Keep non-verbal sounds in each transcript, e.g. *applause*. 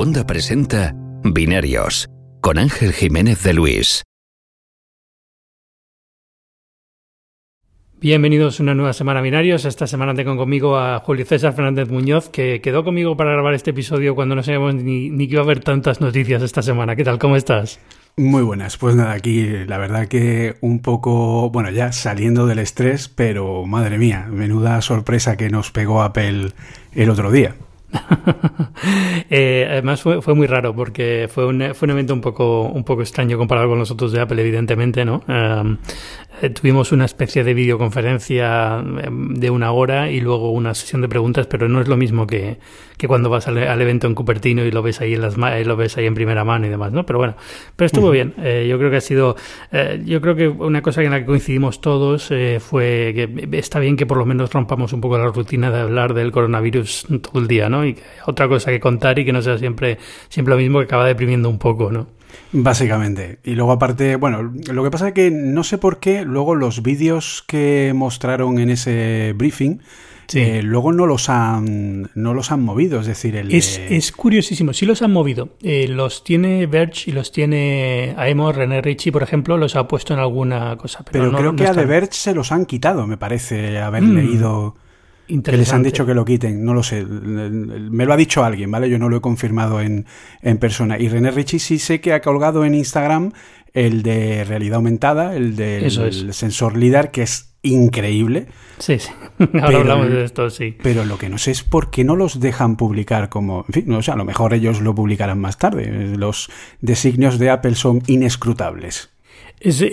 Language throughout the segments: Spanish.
Segunda presenta Binarios con Ángel Jiménez de Luis. Bienvenidos a una nueva semana Binarios. Esta semana tengo conmigo a Julio César Fernández Muñoz, que quedó conmigo para grabar este episodio cuando no sabíamos ni, ni que iba a haber tantas noticias esta semana. ¿Qué tal? ¿Cómo estás? Muy buenas, pues nada, aquí la verdad que un poco, bueno, ya saliendo del estrés, pero madre mía, menuda sorpresa que nos pegó Apple el otro día. *laughs* eh, además fue, muy raro porque fue un, fue un evento un poco, un poco extraño comparado con los otros de Apple, evidentemente, ¿no? Um, tuvimos una especie de videoconferencia em, de una hora y luego una sesión de preguntas, pero no es lo mismo que, que cuando vas al, al, evento en Cupertino y lo ves ahí en las lo ves ahí en primera mano y demás, ¿no? Pero bueno, pero estuvo uh -huh. bien. Eh, yo creo que ha sido, eh, yo creo que una cosa en la que coincidimos todos eh, fue que está bien que por lo menos rompamos un poco la rutina de hablar del coronavirus todo el día, ¿no? Y que otra cosa que contar y que no sea siempre, siempre lo mismo que acaba deprimiendo un poco, ¿no? Básicamente. Y luego aparte, bueno, lo que pasa es que no sé por qué luego los vídeos que mostraron en ese briefing sí. eh, luego no los han no los han movido, es decir, el es, de... es curiosísimo, sí los han movido. Eh, los tiene Verge y los tiene Aemo, René Ritchie, por ejemplo, los ha puesto en alguna cosa. Pero, pero no, creo no que a The Verge se los han quitado, me parece haber mm. leído que les han dicho que lo quiten, no lo sé. Me lo ha dicho alguien, ¿vale? Yo no lo he confirmado en, en persona. Y René Richie sí sé que ha colgado en Instagram el de realidad aumentada, el del sensor LIDAR, que es increíble. Sí, sí. *laughs* Ahora pero, hablamos de esto, sí. Pero lo que no sé es por qué no los dejan publicar como... En fin, no, o sea, a lo mejor ellos lo publicarán más tarde. Los designios de Apple son inescrutables. Es,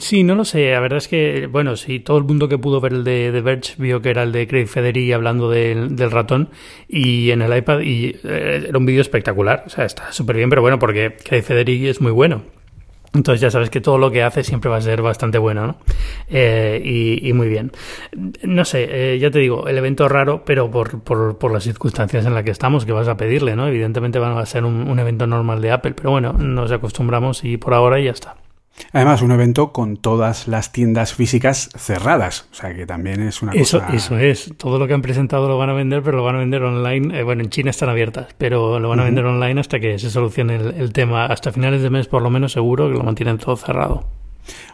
sí, no lo sé. La verdad es que, bueno, sí, todo el mundo que pudo ver el de, de Verge vio que era el de Craig Federighi hablando del, del ratón y en el iPad y eh, era un vídeo espectacular. O sea, está súper bien, pero bueno, porque Craig Federighi es muy bueno. Entonces ya sabes que todo lo que hace siempre va a ser bastante bueno, ¿no? Eh, y, y, muy bien. No sé, eh, ya te digo, el evento raro, pero por, por, por, las circunstancias en las que estamos, que vas a pedirle, ¿no? Evidentemente va a ser un, un evento normal de Apple, pero bueno, nos acostumbramos y por ahora ya está. Además, un evento con todas las tiendas físicas cerradas, o sea que también es una eso, cosa... Eso es, todo lo que han presentado lo van a vender, pero lo van a vender online. Eh, bueno, en China están abiertas, pero lo van a vender uh -huh. online hasta que se solucione el, el, tema. Hasta finales de mes, por lo menos, seguro que lo mantienen todo cerrado.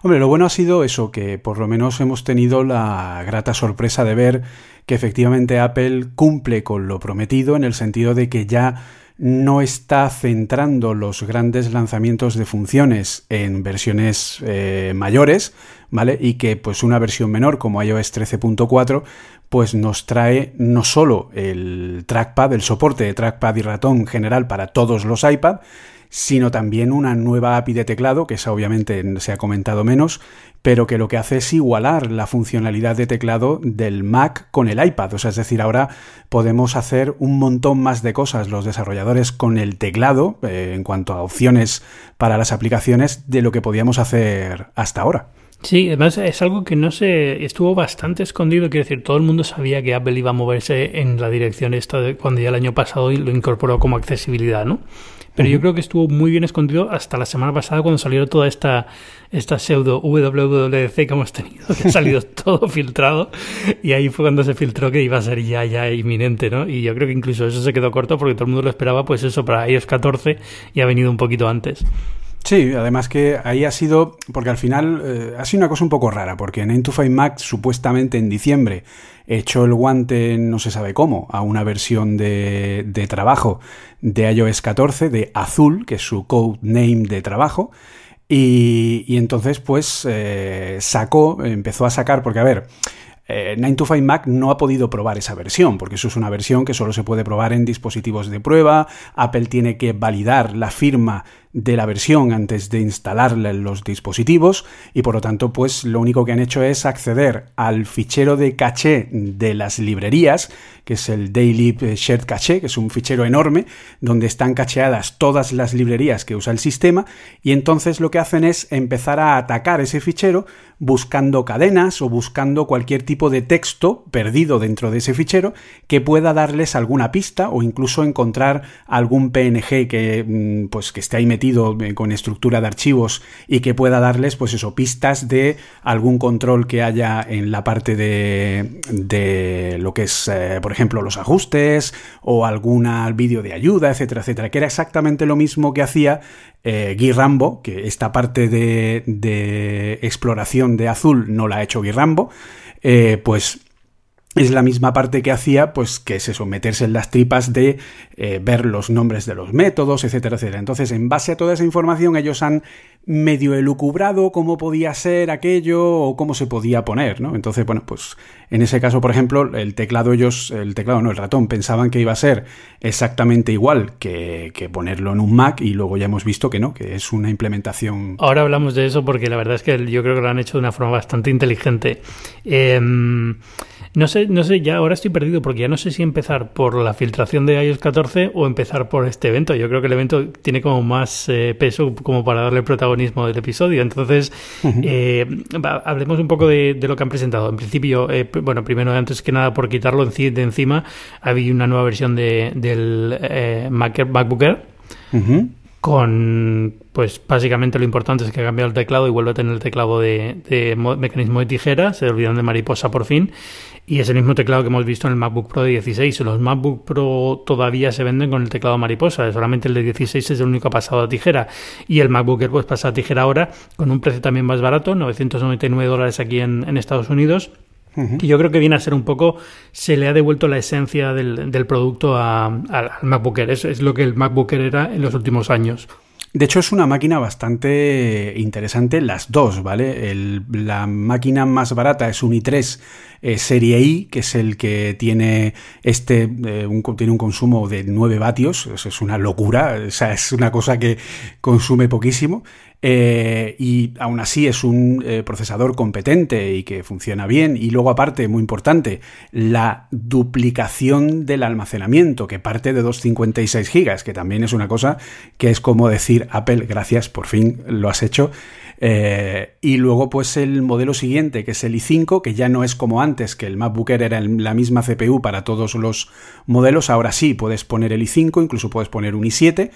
Hombre, lo bueno ha sido eso, que por lo menos hemos tenido la grata sorpresa de ver que efectivamente Apple cumple con lo prometido en el sentido de que ya no está centrando los grandes lanzamientos de funciones en versiones eh, mayores, ¿vale? Y que pues una versión menor como iOS 13.4 pues nos trae no solo el trackpad, el soporte de trackpad y ratón general para todos los iPad, sino también una nueva API de teclado, que esa obviamente se ha comentado menos, pero que lo que hace es igualar la funcionalidad de teclado del Mac con el iPad. O sea, es decir, ahora podemos hacer un montón más de cosas los desarrolladores con el teclado, eh, en cuanto a opciones para las aplicaciones, de lo que podíamos hacer hasta ahora. Sí, además es algo que no se estuvo bastante escondido, quiero decir, todo el mundo sabía que Apple iba a moverse en la dirección esta de cuando ya el año pasado lo incorporó como accesibilidad, ¿no? Pero uh -huh. yo creo que estuvo muy bien escondido hasta la semana pasada cuando salió toda esta, esta pseudo WWDC que hemos tenido, que ha *laughs* salido todo filtrado y ahí fue cuando se filtró que iba a ser ya, ya inminente, ¿no? Y yo creo que incluso eso se quedó corto porque todo el mundo lo esperaba, pues eso, para iOS 14 y ha venido un poquito antes. Sí, además que ahí ha sido, porque al final eh, ha sido una cosa un poco rara, porque en 9to5 Mac supuestamente en diciembre echó el guante, no se sabe cómo, a una versión de, de trabajo de iOS 14, de Azul, que es su code name de trabajo, y, y entonces pues eh, sacó, empezó a sacar, porque a ver, eh, 9to5 Mac no ha podido probar esa versión, porque eso es una versión que solo se puede probar en dispositivos de prueba. Apple tiene que validar la firma de la versión antes de instalarla en los dispositivos y por lo tanto pues lo único que han hecho es acceder al fichero de caché de las librerías que es el Daily Shared Cache que es un fichero enorme donde están cacheadas todas las librerías que usa el sistema y entonces lo que hacen es empezar a atacar ese fichero buscando cadenas o buscando cualquier tipo de texto perdido dentro de ese fichero que pueda darles alguna pista o incluso encontrar algún PNG que pues que esté ahí metido eh, con estructura de archivos y que pueda darles, pues eso, pistas de algún control que haya en la parte de, de lo que es, eh, por ejemplo, los ajustes o algún vídeo de ayuda, etcétera, etcétera, que era exactamente lo mismo que hacía eh, Guy Rambo, que esta parte de, de, exploración de azul no la ha hecho Guy Rambo, pues es la misma parte que hacía, pues que es eso, meterse en las tripas de eh, ver los nombres de los métodos, etcétera, etcétera. Entonces, en base a toda esa información, ellos han medio elucubrado cómo podía ser aquello o cómo se podía poner, ¿no? Entonces, bueno, pues en ese caso, por ejemplo, el teclado ellos, el teclado no, el ratón, pensaban que iba a ser exactamente igual que, que ponerlo en un Mac y luego ya hemos visto que no, que es una implementación. Ahora hablamos de eso porque la verdad es que yo creo que lo han hecho de una forma bastante inteligente. Eh, no sé, no sé, ya ahora estoy perdido porque ya no sé si empezar por la filtración de iOS 14 o empezar por este evento. Yo creo que el evento tiene como más eh, peso como para darle protagonismo del episodio. Entonces, eh, hablemos un poco de, lo que han presentado. En principio, eh, bueno, primero, antes que nada, por quitarlo de encima, había una nueva versión de, del Mac, MacBook Air con pues básicamente lo importante es que ha cambiado el teclado y vuelve a tener el teclado de, mecanismo de tijera, se olvidan de mariposa por fin, y es el mismo teclado que hemos visto en el MacBook Pro de 16. Los MacBook Pro todavía se venden con el teclado mariposa, solamente el de 16 es el único pasado a tijera, y el MacBook Air pues pasa a tijera ahora con un precio también más barato, 999 dólares aquí en, en Estados Unidos, y yo creo que viene a ser un poco, se le ha devuelto la esencia del, del producto al MacBook Air. Es, es lo que el MacBook Air era en los últimos años. De hecho, es una máquina bastante interesante, las dos, ¿vale? la máquina más barata es un i3 eh, Serie I, que es el que tiene este, eh, un, tiene un consumo de 9 vatios, es una locura, o sea, es una cosa que consume poquísimo. Eh, y aún así es un procesador competente y que funciona bien. Y luego aparte, muy importante, la duplicación del almacenamiento, que parte de 256 gigas, que también es una cosa que es como decir, Apple, gracias, por fin lo has hecho. Eh, y luego pues el modelo siguiente, que es el i5, que ya no es como antes, que el MacBook Air era la misma CPU para todos los modelos, ahora sí puedes poner el i5, incluso puedes poner un i7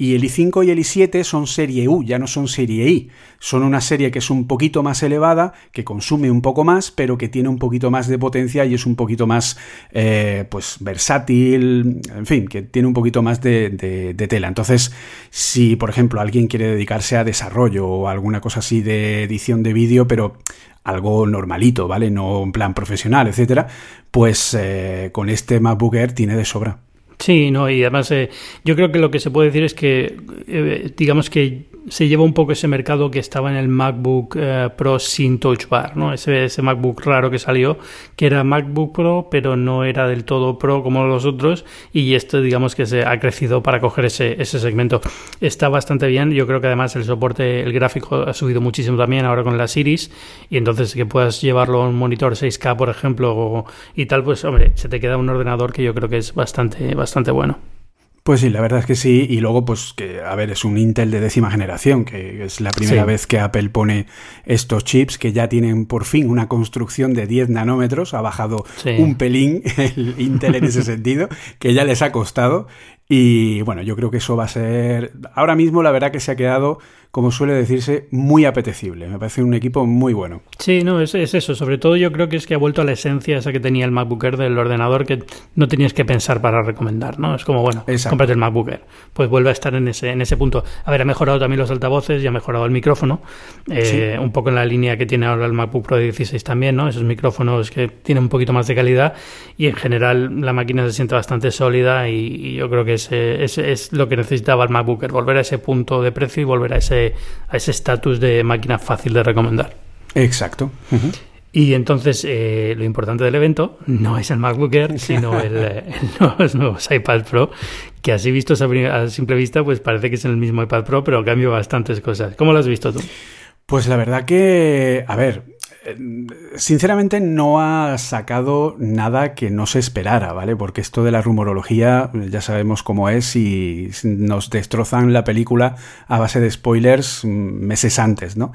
y el i5 y el i7 son serie U, ya no son serie I. Son una serie que es un poquito más elevada, que consume un poco más, pero que tiene un poquito más de potencia y es un poquito más eh, pues versátil, en fin, que tiene un poquito más de, tela. Entonces, si por ejemplo alguien quiere dedicarse a desarrollo o alguna cosa así de edición de vídeo, pero algo normalito, ¿vale? No en plan profesional, etcétera, pues eh, con este MacBook Air tiene de sobra. Sí, no, y además eh, yo creo que lo que se puede decir es que, eh, digamos que se lleva un poco ese mercado que estaba en el MacBook eh, Pro sin Touch Bar, ¿no? Ese, ese, MacBook raro que salió, que era MacBook Pro, pero no era del todo Pro como los otros, y esto digamos que se ha crecido para coger ese, ese segmento. Está bastante bien, yo creo que además el soporte, el gráfico ha subido muchísimo también ahora con la Series, y entonces que puedas llevarlo a un monitor 6K, por ejemplo, y tal, pues hombre, se te queda un ordenador que yo creo que es bastante, bastante bueno. Pues sí, la verdad es que sí. Y luego, pues que, a ver, es un Intel de décima generación, que es la primera vez que Apple pone estos chips que ya tienen por fin una construcción de 10 nanómetros. Ha bajado un pelín *laughs* el Intel en ese *laughs* sentido, que ya les ha costado. Y bueno, yo creo que eso va a ser. Ahora mismo, la verdad que se ha quedado como suele decirse, muy apetecible. Me parece un equipo muy bueno. Sí, no, es, eso. Sobre todo yo creo que es que ha vuelto a la esencia esa que tenía el MacBook Air del ordenador que no tenías que pensar para recomendar, ¿no? Es como, bueno, cómprate el MacBook Air. Pues vuelve a estar en ese, en ese punto. A ver, ha mejorado también los altavoces y ha mejorado el micrófono. Eh, un poco en la línea que tiene ahora el MacBook Pro de 16 también, ¿no? Esos micrófonos que tienen un poquito más de calidad y en general la máquina se siente bastante sólida y, yo creo que es, es, es lo que necesitaba el MacBook Air, volver a ese punto de precio y volver a ese a ese estatus de máquina fácil de recomendar. Exacto. Y entonces eh, lo importante del evento no es el MacBook Air, *laughs* sino el, los nuevos iPad Pro, que así visto a simple vista, pues parece que es el mismo iPad Pro, pero cambia bastantes cosas. ¿Cómo lo has visto tú? Pues la verdad que, a ver, sinceramente no ha sacado nada que no se esperara, ¿vale? Porque esto de la rumorología ya sabemos cómo es y nos destrozan la película a base de spoilers meses antes, ¿no?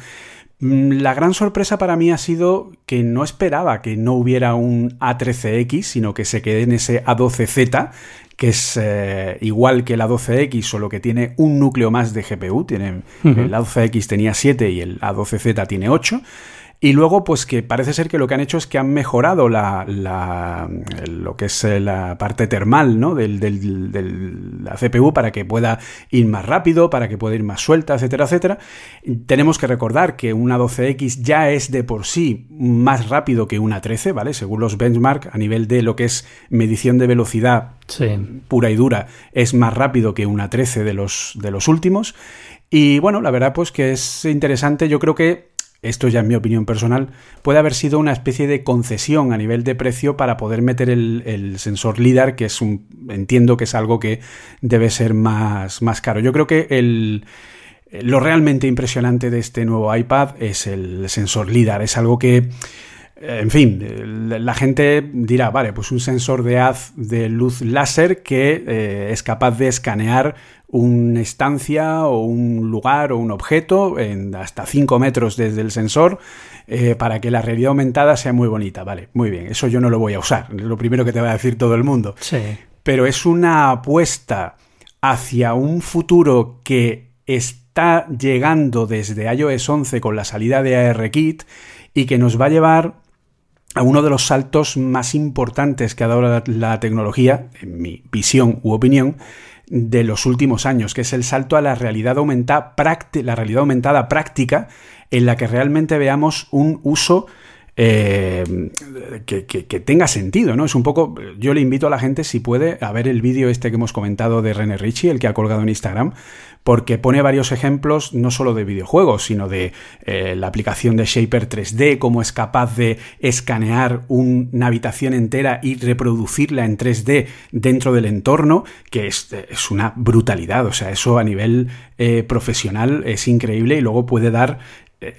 Mm, la gran sorpresa para mí ha sido que no esperaba que no hubiera un A13X, sino que se quede en ese A12Z, que es eh, igual que el A12X, solo que tiene un núcleo más de GPU. Tiene, El A12X tenía 7 y el A12Z tiene 8. Y luego, pues que parece ser que lo que han hecho es que han mejorado la, lo que es eh, la parte termal ¿no? del, del, la CPU para que pueda ir más rápido, para que pueda ir más suelta, etcétera, etcétera. Tenemos que recordar que una 12X ya es de por sí más rápido que una 13, ¿vale? Según los benchmark, a nivel de lo que es medición de velocidad pura y dura, es más rápido que una 13 de los, de los últimos. Y bueno, la verdad pues que es interesante, yo creo que esto ya es mi opinión personal, puede haber sido una especie de concesión a nivel de precio para poder meter el, sensor LIDAR, que es un, entiendo que es algo que debe ser más, más caro. Yo creo que el, lo realmente impresionante de este nuevo iPad es el sensor LIDAR, es algo que en fin, la gente dirá, vale, pues un sensor de haz de luz láser que eh, es capaz de escanear una estancia o un lugar o un objeto en hasta 5 metros desde el sensor eh, para que la realidad aumentada sea muy bonita. Vale, muy bien, eso yo no lo voy a usar, es lo primero que te va a decir todo el mundo. Sí. Pero es una apuesta hacia un futuro que está llegando desde iOS 11 con la salida de ARKit y que nos va a llevar a uno de los saltos más importantes que ha dado la, tecnología, en mi visión u opinión, de los últimos años, que es el salto a la realidad aumentada, la realidad aumentada práctica, en la que realmente veamos un uso eh, que, tenga sentido, ¿no? Es un poco. Yo le invito a la gente, si puede, a ver el vídeo este que hemos comentado de René Ritchie, el que ha colgado en Instagram, porque pone varios ejemplos no solo de videojuegos, sino de eh, la aplicación de Shaper 3D, cómo es capaz de escanear una habitación entera y reproducirla en 3D dentro del entorno, que es, una brutalidad. O sea, eso a nivel eh, profesional es increíble y luego puede dar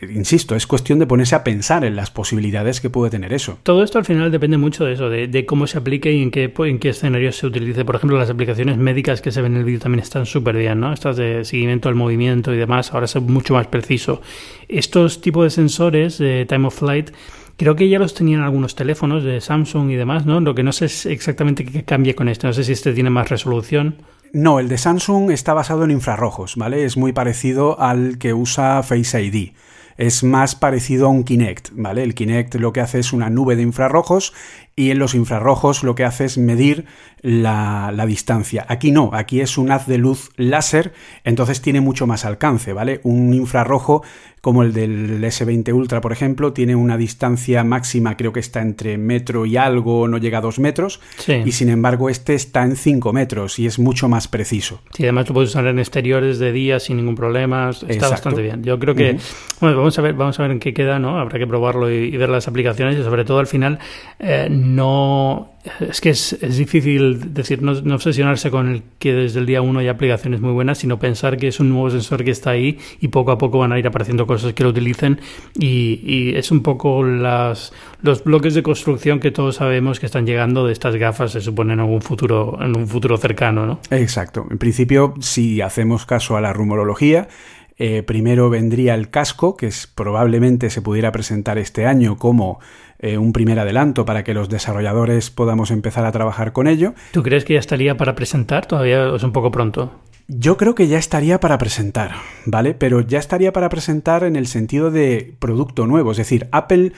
insisto, es cuestión de ponerse a pensar en las posibilidades que puede tener eso. Todo esto al final depende mucho de eso, de, cómo se aplique y en qué, en qué escenarios se utilice. Por ejemplo, las aplicaciones médicas que se ven en el vídeo también están súper bien, ¿no? Estas de seguimiento al movimiento y demás, ahora es mucho más preciso. Estos tipos de sensores de Time of Flight Creo que ya los tenían algunos teléfonos de Samsung y demás, ¿no? Lo que no sé es exactamente qué cambia con este. No sé si este tiene más resolución. No, el de Samsung está basado en infrarrojos, ¿vale? Es muy parecido al que usa Face ID es más parecido a un Kinect, ¿vale? El Kinect lo que hace es una nube de infrarrojos y en los infrarrojos lo que hace es medir la, distancia. Aquí no, aquí es un haz de luz láser, entonces tiene mucho más alcance, ¿vale? Un infrarrojo como el del S20 Ultra, por ejemplo, tiene una distancia máxima, creo que está entre metro y algo, no llega a dos metros, y sin embargo este está en 5 metros y es mucho más preciso. Sí, además lo puedes usar en exteriores de día sin ningún problema, está bastante bien. Yo creo que, bueno, vamos a ver, vamos a ver en qué queda, ¿no? Habrá que probarlo y, ver las aplicaciones y sobre todo al final eh, no es que es, difícil decir, no, obsesionarse con el que desde el día uno hay aplicaciones muy buenas, sino pensar que es un nuevo sensor que está ahí y poco a poco van a ir apareciendo cosas que lo utilicen y, es un poco las, los bloques de construcción que todos sabemos que están llegando de estas gafas, se supone en algún futuro, en un futuro cercano, ¿no? Exacto. En principio, si hacemos caso a la rumorología, eh, primero vendría el casco, que es, probablemente se pudiera presentar este año como eh, un primer adelanto para que los desarrolladores podamos empezar a trabajar con ello. ¿Tú crees que ya estaría para presentar? Todavía es un poco pronto. Yo creo que ya estaría para presentar, ¿vale? Pero ya estaría para presentar en el sentido de producto nuevo. Es decir, Apple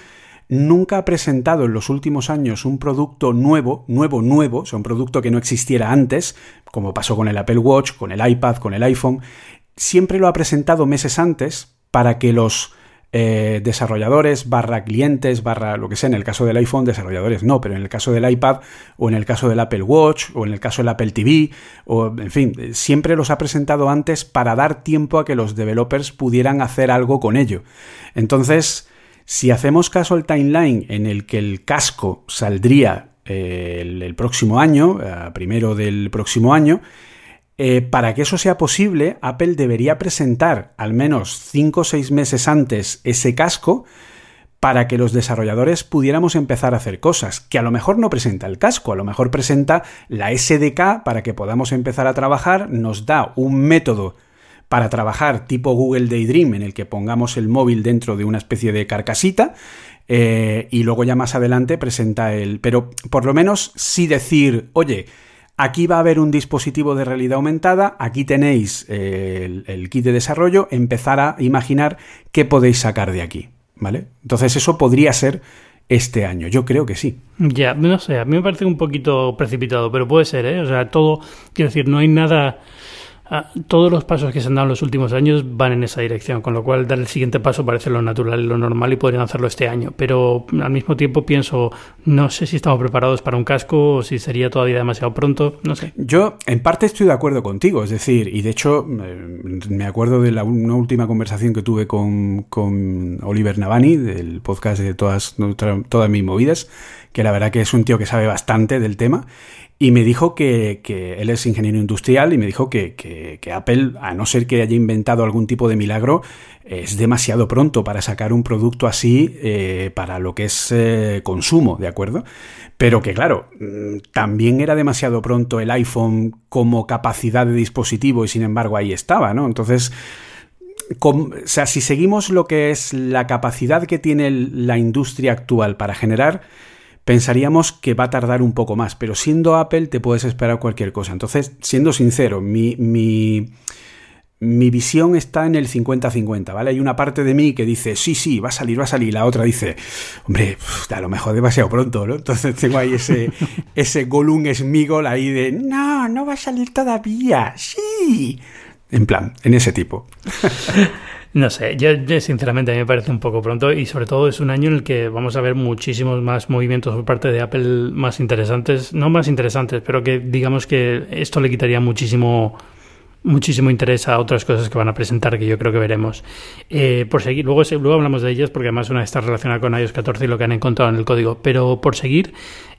nunca ha presentado en los últimos años un producto nuevo, nuevo, nuevo, o sea, un producto que no existiera antes, como pasó con el Apple Watch, con el iPad, con el iPhone. Siempre lo ha presentado meses antes para que los eh, desarrolladores barra clientes barra lo que sea, en el caso del iPhone desarrolladores no, pero en el caso del iPad o en el caso del Apple Watch o en el caso del Apple TV o en fin, siempre los ha presentado antes para dar tiempo a que los developers pudieran hacer algo con ello. Entonces, si hacemos caso al timeline en el que el casco saldría eh, el, próximo año, primero del próximo año, eh, para que eso sea posible, Apple debería presentar al menos 5 o 6 meses antes ese casco para que los desarrolladores pudiéramos empezar a hacer cosas, que a lo mejor no presenta el casco, a lo mejor presenta la SDK para que podamos empezar a trabajar, nos da un método para trabajar tipo Google Daydream, en el que pongamos el móvil dentro de una especie de carcasita, eh, y luego ya más adelante presenta el... Pero por lo menos sí decir, oye, aquí va a haber un dispositivo de realidad aumentada, aquí tenéis el, el kit de desarrollo, empezar a imaginar qué podéis sacar de aquí, ¿vale? Entonces eso podría ser este año. Yo creo que sí. Ya, no sé, a mí me parece un poquito precipitado, pero puede ser, ¿eh? O sea, todo, quiero decir, no hay nada todos los pasos que se han dado en los últimos años van en esa dirección, con lo cual dar el siguiente paso parece lo natural y lo normal y podrían hacerlo este año. Pero al mismo tiempo pienso, no sé si estamos preparados para un casco o si sería todavía demasiado pronto, no sé. Yo en parte estoy de acuerdo contigo, es decir, y de hecho eh, me acuerdo de la, una última conversación que tuve con, con Oliver Navani, del podcast de todas, todas mis movidas, que la verdad que es un tío que sabe bastante del tema y me dijo que, él es ingeniero industrial y me dijo que, Apple, a no ser que haya inventado algún tipo de milagro, es demasiado pronto para sacar un producto así eh, para lo que es eh, consumo, ¿de acuerdo? Pero que claro, mm, también era demasiado pronto el iPhone como capacidad de dispositivo y sin embargo ahí estaba, ¿no? Entonces... o sea, si seguimos lo que es la capacidad que tiene la industria actual para generar pensaríamos que va a tardar un poco más, pero siendo Apple te puedes esperar cualquier cosa. Entonces, siendo sincero, mi, mi, mi visión está en el 50-50, ¿vale? Hay una parte de mí que dice, sí, sí, va a salir, va a salir, la otra dice, hombre, a lo mejor demasiado pronto, ¿no? Entonces *laughs* tengo ahí ese, ese Gollum Smigol ahí de, no, no va a salir todavía, sí. En plan, en ese tipo. *laughs* No sé, yo, sinceramente a mí me parece un poco pronto y sobre todo es un año en el que vamos a ver muchísimos más movimientos por parte de Apple más interesantes, no más interesantes, pero que digamos que esto le quitaría muchísimo muchísimo interés a otras cosas que van a presentar que yo creo que veremos. Eh, por seguir, luego, luego hablamos de ellas porque además una está relacionada con iOS 14 y lo que han encontrado en el código, pero por seguir,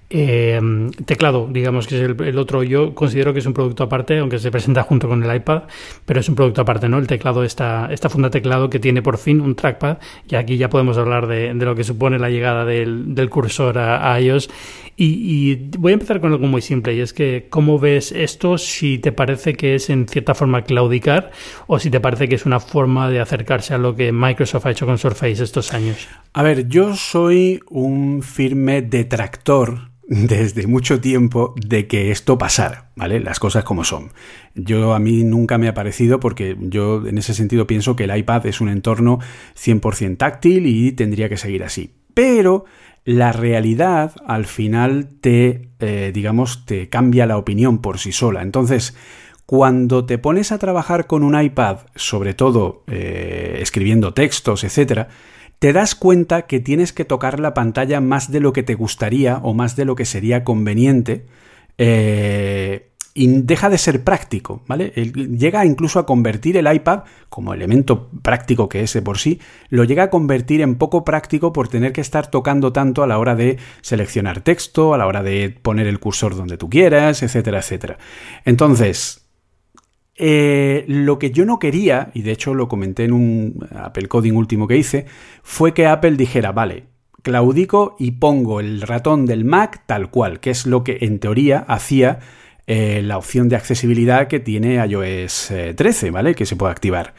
eh, teclado, digamos que es el, otro, yo considero que es un producto aparte, aunque se presenta junto con el iPad, pero es un producto aparte, ¿no? El teclado, esta, esta funda teclado que tiene por fin un trackpad, y aquí ya podemos hablar de, lo que supone la llegada del, cursor a, iOS. Y, voy a empezar con algo muy simple, y es que, ¿cómo ves esto? Si te parece que es en cierta forma claudicar, o si te parece que es una forma de acercarse a lo que Microsoft ha hecho con Surface estos años. A ver, yo soy un firme detractor *laughs* desde mucho tiempo de que esto pasara, ¿vale? Las cosas como son. Yo a mí nunca me ha parecido porque yo en ese sentido pienso que el iPad es un entorno 100% táctil y tendría que seguir así. Pero la realidad al final te, eh, digamos, te cambia la opinión por sí sola. Entonces, cuando te pones a trabajar con un iPad, sobre todo eh, escribiendo textos, etcétera, te das cuenta que tienes que tocar la pantalla más de lo que te gustaría o más de lo que sería conveniente. Eh, y deja de ser práctico, ¿vale? Llega incluso a convertir el iPad, como elemento práctico que es por sí, lo llega a convertir en poco práctico por tener que estar tocando tanto a la hora de seleccionar texto, a la hora de poner el cursor donde tú quieras, etcétera, etcétera. Entonces, eh, lo que yo no quería, y de hecho lo comenté en un Apple Coding último que hice, fue que Apple dijera, vale, claudico y pongo el ratón del Mac tal cual, que es lo que en teoría hacía eh, la opción de accesibilidad que tiene iOS 13, eh, ¿vale? Que se puede activar.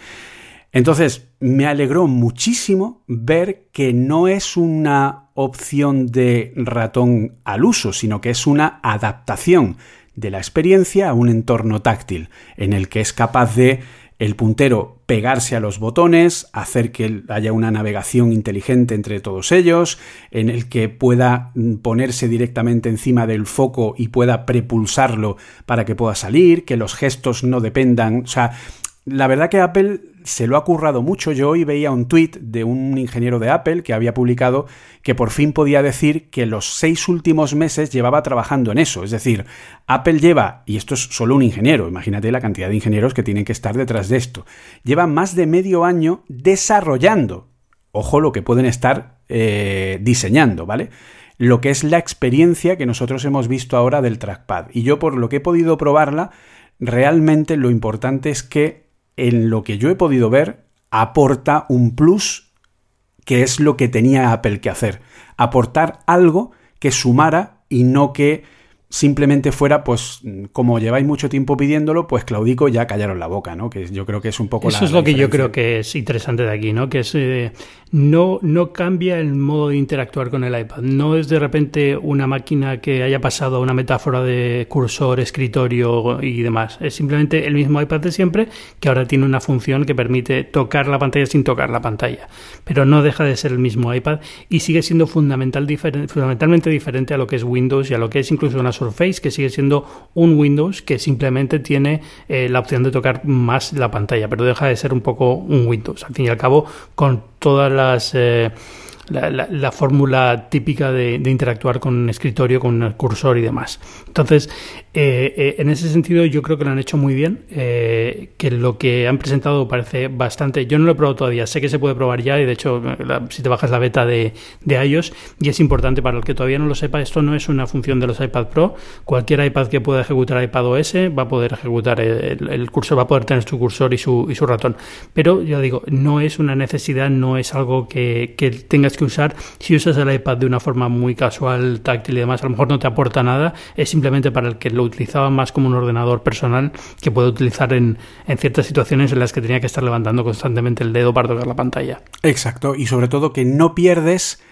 Entonces, me alegró muchísimo ver que no es una opción de ratón al uso, sino que es una adaptación de la experiencia a un entorno táctil, en el que es capaz de el puntero pegarse a los botones, hacer que haya una navegación inteligente entre todos ellos, en el que pueda mm, ponerse directamente encima del foco y pueda prepulsarlo para que pueda salir, que los gestos no dependan, o sea, la verdad que Apple se lo ha currado mucho. Yo hoy veía un tuit de un ingeniero de Apple que había publicado que por fin podía decir que los seis últimos meses llevaba trabajando en eso. Es decir, Apple lleva, y esto es solo un ingeniero, imagínate la cantidad de ingenieros que tienen que estar detrás de esto, lleva más de medio año desarrollando, ojo lo que pueden estar eh, diseñando, ¿vale? Lo que es la experiencia que nosotros hemos visto ahora del trackpad. Y yo por lo que he podido probarla, realmente lo importante es que en lo que yo he podido ver, aporta un plus que es lo que tenía Apple que hacer. Aportar algo que sumara y no que simplemente fuera, pues, como lleváis mucho tiempo pidiéndolo, pues Claudico ya callaron la boca, ¿no? Que yo creo que es un poco Eso es lo que yo creo que es interesante de aquí, ¿no? Que es, eh, no, no cambia el modo de interactuar con el iPad. No es de repente una máquina que haya pasado a una metáfora de cursor, escritorio y demás. Es simplemente el mismo iPad de siempre que ahora tiene una función que permite tocar la pantalla sin tocar la pantalla. Pero no deja de ser el mismo iPad y sigue siendo fundamental, fundamentalmente diferente a lo que es Windows y a lo que es incluso una Surface, que sigue siendo un Windows que simplemente tiene eh, la opción de tocar más la pantalla, pero deja de ser un poco un Windows. Al fin y al cabo, con todas las... Eh, la, fórmula típica de, interactuar con un escritorio, con un cursor y demás. Entonces, eh, eh, en ese sentido, yo creo que lo han hecho muy bien. Eh, que lo que han presentado parece bastante. Yo no lo he probado todavía, sé que se puede probar ya, y de hecho, si te bajas la beta de, de, iOS, y es importante para el que todavía no lo sepa, esto no es una función de los iPad Pro. Cualquier iPad que pueda ejecutar iPad OS va a poder ejecutar el, cursor, va a poder tener su cursor y su, y su ratón. Pero ya digo, no es una necesidad, no es algo que tengas que usar. Si usas el iPad de una forma muy casual, táctil y demás, a lo mejor no te aporta nada. Es simplemente para el que lo utilizaba más como un ordenador personal que puede utilizar en, ciertas situaciones en las que tenía que estar levantando constantemente el dedo para tocar la pantalla. Exacto, y sobre todo que no pierdes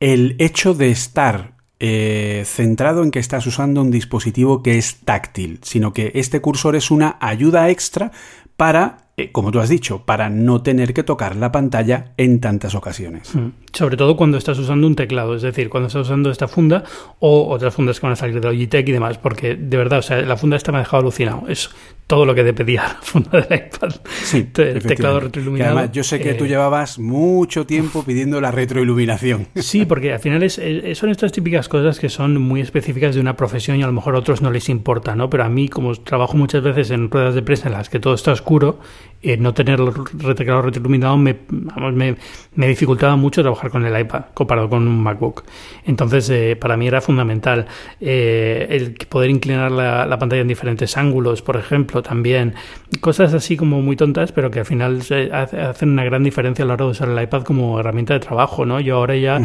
el hecho de estar eh, centrado en que estás usando un dispositivo que es táctil, sino que este cursor es una ayuda extra para eh, como tú has dicho, para no tener que tocar la pantalla en tantas ocasiones. Mm. Sobre todo cuando estás usando un teclado, es decir, cuando estás usando esta funda o otras fundas que van a salir de Logitech y demás, porque de verdad, o sea, la funda esta me ha dejado alucinado. Es todo lo que te pedía la funda del iPad. Sí, *laughs* el teclado retroiluminado. además, yo sé que tú eh, llevabas mucho tiempo pidiendo la retroiluminación. Sí, porque al final es, son estas típicas cosas que son muy específicas de una profesión y a lo mejor a otros no les importa, ¿no? Pero a mí, como trabajo muchas veces en ruedas de prensa en las que todo está oscuro, eh, no tener el teclado retroiluminado me, me, me, dificultaba mucho trabajar con el iPad comparado con un MacBook. Entonces, eh, para mí era fundamental el poder inclinar la, la pantalla en diferentes ángulos, por ejemplo también. Cosas así como muy tontas, pero que al final hacen una gran diferencia a la hora de usar el iPad como herramienta de trabajo, ¿no? Yo ahora ya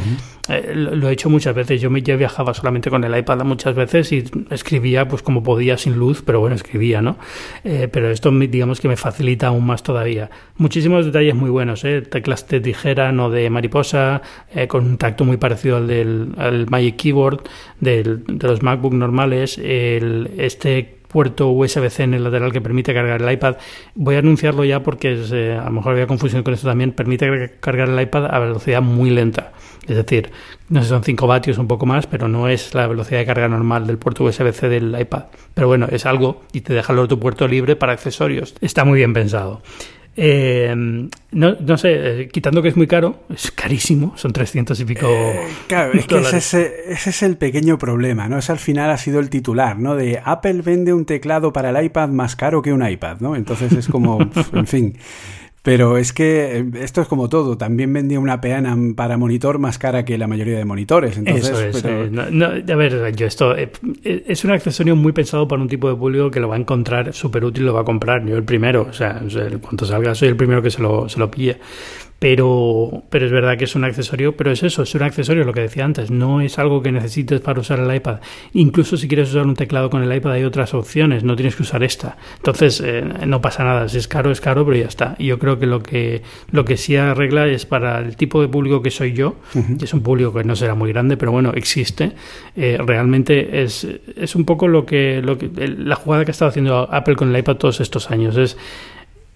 eh, lo, he hecho muchas veces. Yo me ya viajaba solamente con el iPad muchas veces y escribía pues como podía sin luz, pero bueno, escribía, ¿no? Eh, pero esto digamos que me facilita más todavía. Muchísimos detalles muy buenos, ¿eh? Teclas de tijera, no de mariposa, eh, con un tacto muy parecido al del al Magic Keyboard del, de los MacBook normales. El, este puerto USB-C en el lateral que permite cargar el iPad. Voy a anunciarlo ya porque eh, a lo mejor había confusión con esto también. Permite cargar el iPad a velocidad muy lenta. Es decir, no sé, son 5 vatios un poco más, pero no es la velocidad de carga normal del puerto USB-C del iPad. Pero bueno, es algo y te deja el otro puerto libre para accesorios. Está muy bien pensado. Eh, no, no, sé, eh, quitando que es muy caro, es carísimo, son 300 y pico. Eh, claro, es que ese, ese, es el pequeño problema, ¿no? Ese al final ha sido el titular, ¿no? De Apple vende un teclado para el iPad más caro que un iPad, ¿no? Entonces es como, *laughs* en fin. Pero es que eh, esto es como todo. También vendía una peana para monitor más cara que la mayoría de monitores. Entonces, Eso es. Eh, a ver, yo esto eh, es un accesorio muy pensado para un tipo de público que lo va a encontrar súper útil, lo va a comprar. Yo el primero, o sea, cuando salga soy el primero que se lo, se lo pille pero, pero es verdad que es un accesorio, pero es eso, es un accesorio, lo que decía antes, no es algo que necesites para usar el iPad. Incluso si quieres usar un teclado con el iPad hay otras opciones, no tienes que usar esta. Entonces, eh, no pasa nada, si es caro, es caro, pero ya está. Y yo creo que lo que, lo que sí arregla es para el tipo de público que soy yo, que es un público que no será muy grande, pero bueno, existe, eh, realmente es, es un poco lo que, lo que la jugada que ha estado haciendo Apple con el iPad todos estos años. Es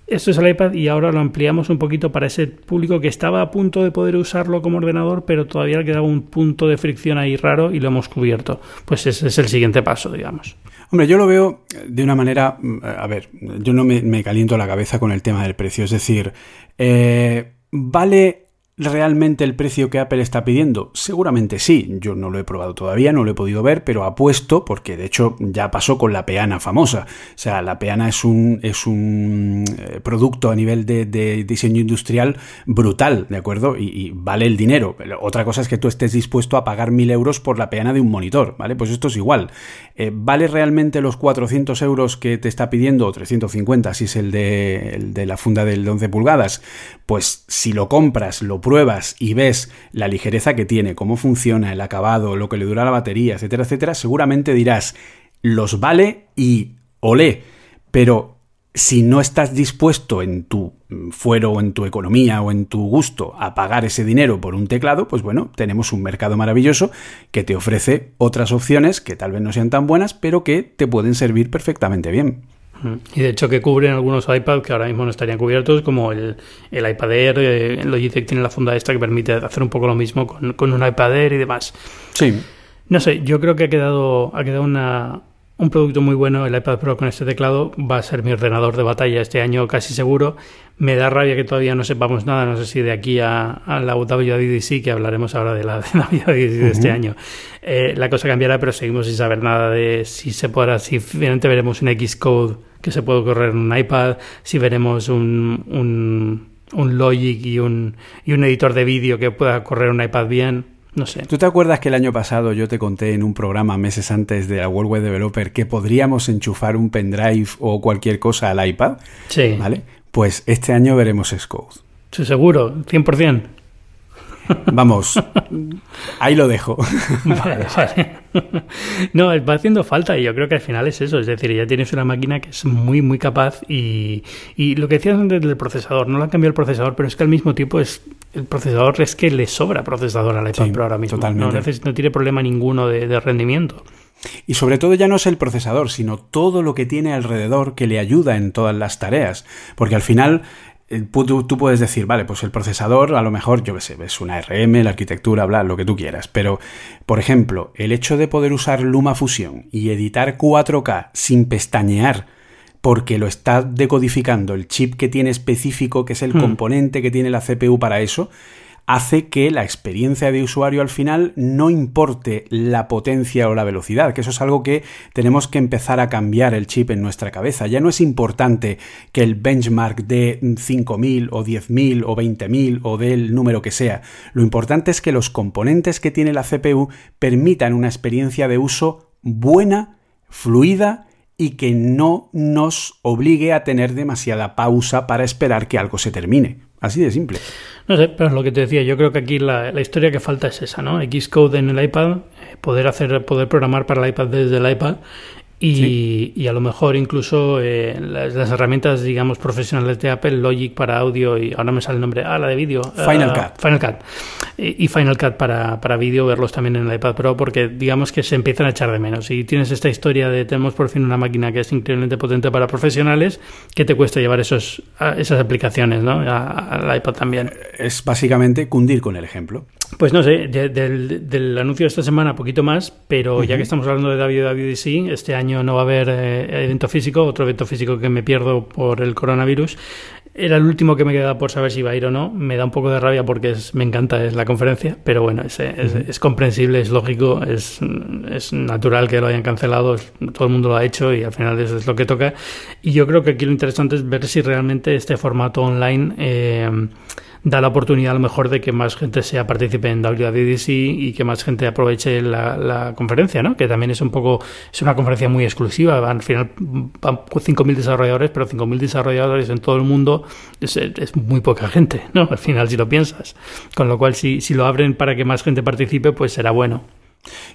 esto es el iPad y ahora lo ampliamos un poquito para ese público que estaba a punto de poder usarlo como ordenador, pero todavía quedaba un punto de fricción ahí raro y lo hemos cubierto. Pues ese es el siguiente paso, digamos. Hombre, yo lo veo de una manera, mm, a ver, yo no me, caliento la cabeza con el tema del precio, es decir, eh, ¿vale realmente el precio que Apple está pidiendo? Seguramente sí, yo no lo he probado todavía, no lo he podido ver, pero apuesto, porque de hecho ya pasó con la peana famosa. O sea, la peana es un, es un eh, producto a nivel de, diseño industrial brutal, ¿de acuerdo? Y, vale el dinero. Otra cosa es que tú estés dispuesto a pagar mil euros por la peana de un monitor, ¿vale? Pues esto es igual. Eh, ¿Vale realmente los 400 euros que te está pidiendo, o 350 si es el de, el de la funda del 11 pulgadas? Pues si lo compras, lo pruebas y ves la ligereza que tiene, cómo funciona, el acabado, lo que le dura la batería, etcétera, etcétera, seguramente dirás, los vale y olé. Pero si no estás dispuesto en tu fuero o en tu economía o en tu gusto a pagar ese dinero por un teclado, pues bueno, tenemos un mercado maravilloso que te ofrece otras opciones que tal vez no sean tan buenas, pero que te pueden servir perfectamente bien. Y de hecho que cubren algunos iPads que ahora mismo no estarían cubiertos, como el, el iPad Air, eh, Logitech tiene la funda esta que permite hacer un poco lo mismo con, con un iPad Air y demás. Sí. No sé, yo creo que ha quedado, ha quedado una, un producto muy bueno, el iPad Pro con este teclado va a ser mi ordenador de batalla este año casi seguro. Me da rabia que todavía no sepamos nada, no sé si de aquí a, la WWDC, que hablaremos ahora de la, de de este año, eh, la cosa cambiará, pero seguimos sin saber nada de si se podrá, si finalmente veremos un Xcode que se puede correr en un iPad, si veremos un, un, un Logic y un, y un editor de vídeo que pueda correr un iPad bien no sé. ¿Tú te acuerdas que el año pasado yo te conté en un programa meses antes de la World Web Developer que podríamos enchufar un pendrive o cualquier cosa al iPad? Sí. ¿Vale? Pues este año veremos Xcode. Sí, seguro, 100%. *laughs* Vamos, ahí lo dejo. *laughs* Vale, vale. No, va haciendo falta y yo creo que al final es eso. Es decir, ya tienes una máquina que es muy, muy capaz y, y lo que decías antes del procesador, no lo han cambiado el procesador, pero es que al mismo tiempo es el procesador es que le sobra procesador al iPad Pro ahora mismo. Totalmente. No, no, tiene problema ninguno de, de rendimiento. Y sobre todo ya no es el procesador, sino todo lo que tiene alrededor que le ayuda en todas las tareas. Porque al final Tú, puedes decir, vale, pues el procesador a lo mejor, yo qué sé, es una RM, la arquitectura, bla, lo que tú quieras. Pero, por ejemplo, el hecho de poder usar LumaFusion y editar 4K sin pestañear porque lo está decodificando el chip que tiene específico, que es el hmm. componente que tiene la CPU para eso, hace que la experiencia de usuario al final no importe la potencia o la velocidad, que eso es algo que tenemos que empezar a cambiar el chip en nuestra cabeza. Ya no es importante que el benchmark de 5.000 o 10.000 o 20.000 o del número que sea. Lo importante es que los componentes que tiene la CPU permitan una experiencia de uso buena, fluida y que no nos obligue a tener demasiada pausa para esperar que algo se termine. Así de simple. No sé, pero es lo que te decía. Yo creo que aquí la, la historia que falta es esa, ¿no? Xcode en el iPad, eh, poder hacer, poder programar para el iPad desde el iPad y, a lo mejor incluso eh, las, herramientas, digamos, profesionales de Apple, Logic para audio y ahora me sale el nombre, ah, la de vídeo. Final ah, Cut. Final Cut. Y, Final Cut para, para vídeo, verlos también en el iPad Pro, porque digamos que se empiezan a echar de menos. Y tienes esta historia de tenemos por fin una máquina que es increíblemente potente para profesionales, que te cuesta llevar esos, esas aplicaciones ¿no? al iPad también. Es básicamente cundir con el ejemplo. Pues no sé, del, anuncio de esta semana poquito más, pero ya que estamos hablando de WWDC, este año no va a haber eh, evento físico, otro evento físico que me pierdo por el coronavirus. Era el último que me queda por saber si va a ir o no. Me da un poco de rabia porque es, me encanta es la conferencia, pero bueno, es, es, comprensible, es lógico, es, es, natural que lo hayan cancelado, todo el mundo lo ha hecho y al final eso es lo que toca. Y yo creo que aquí lo interesante es ver si realmente este formato online... Eh, da la oportunidad a lo mejor de que más gente sea partícipe en WWDC y que más gente aproveche la, conferencia, ¿no? Que también es un poco, es una conferencia muy exclusiva. Al final van 5.000 desarrolladores, pero 5.000 desarrolladores en todo el mundo es, es, muy poca gente, ¿no? Al final, si lo piensas. Con lo cual, si, si lo abren para que más gente participe, pues será bueno.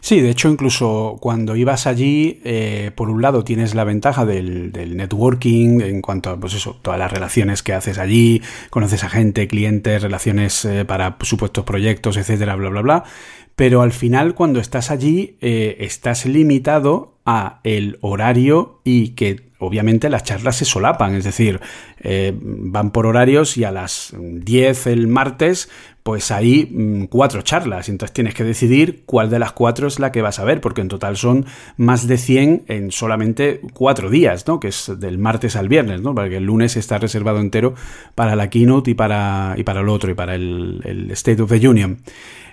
Sí, de hecho, incluso cuando ibas allí, eh, por un lado tienes la ventaja del, networking en cuanto a, pues eso, todas las relaciones que haces allí, conoces a gente, clientes, relaciones eh, para supuestos proyectos, etcétera, bla, bla, bla. Pero al final, cuando estás allí, eh, estás limitado a el horario y que obviamente las charlas se solapan, es decir, van por horarios y a las 10 el martes pues hay mm, cuatro charlas entonces tienes que decidir cuál de las cuatro es la que vas a ver, porque en total son más de 100 en solamente cuatro días, ¿no? Que es del martes al viernes, ¿no? Porque el lunes está reservado entero para la keynote y para, y para el otro, y para el, State of the Union.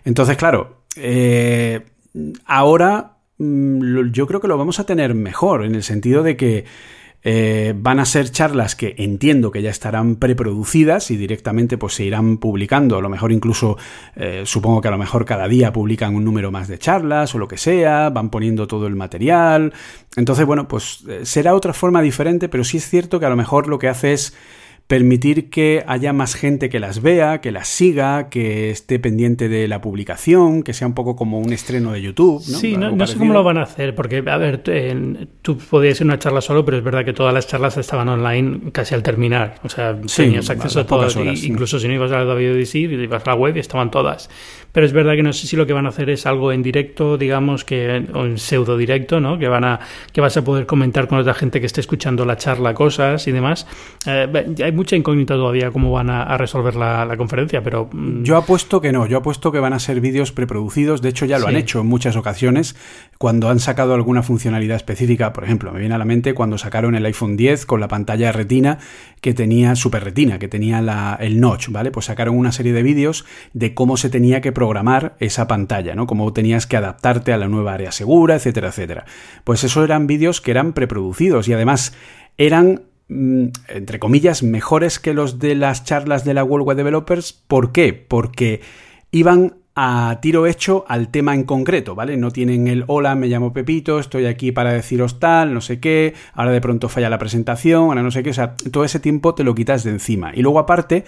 Entonces, claro, eh, ahora mm, yo creo que lo vamos a tener mejor, en el sentido de que eh, van a ser charlas que entiendo que ya estarán preproducidas y directamente pues se irán publicando. A lo mejor incluso, eh, supongo que a lo mejor cada día publican un número más de charlas o lo que sea, van poniendo todo el material. Entonces, bueno, pues eh, será otra forma diferente, pero sí es cierto que a lo mejor lo que hace es permitir que haya más gente que las vea, que las siga, que esté pendiente de la publicación, que sea un poco como un estreno de YouTube. ¿no? Sí, no, sé cómo lo van a hacer, porque, a ver, tú podías ir una charla solo, pero es verdad que todas las charlas estaban online casi al terminar. O sea, tenías acceso a, todas, incluso si no ibas a la WDC, ibas a la web y estaban todas. Pero es verdad que no sé si lo que van a hacer es algo en directo, digamos, que o en pseudo directo, ¿no? Que van a que vas a poder comentar con otra gente que esté escuchando la charla cosas y demás. Eh, hay mucha incógnita todavía cómo van a, resolver la, conferencia, pero mm, yo apuesto que no. Yo apuesto que van a ser vídeos preproducidos. De hecho, ya lo han hecho en muchas ocasiones cuando han sacado alguna funcionalidad específica. Por ejemplo, me viene a la mente cuando sacaron el iPhone 10 con la pantalla Retina que tenía Super Retina, que tenía la, el notch, ¿vale? Pues sacaron una serie de vídeos de cómo se tenía que programar esa pantalla, ¿no? Cómo tenías que adaptarte a la nueva área segura, etcétera, etcétera. Pues eso eran vídeos que eran preproducidos y además eran entre comillas, mejores que los de las charlas de la World Wide Developers. ¿Por qué? Porque iban a tiro hecho al tema en concreto, ¿vale? No tienen el hola, me llamo Pepito, estoy aquí para deciros tal, no sé qué, ahora de pronto falla la presentación, ahora no sé qué, o sea, todo ese tiempo te lo quitas de encima. Y luego aparte,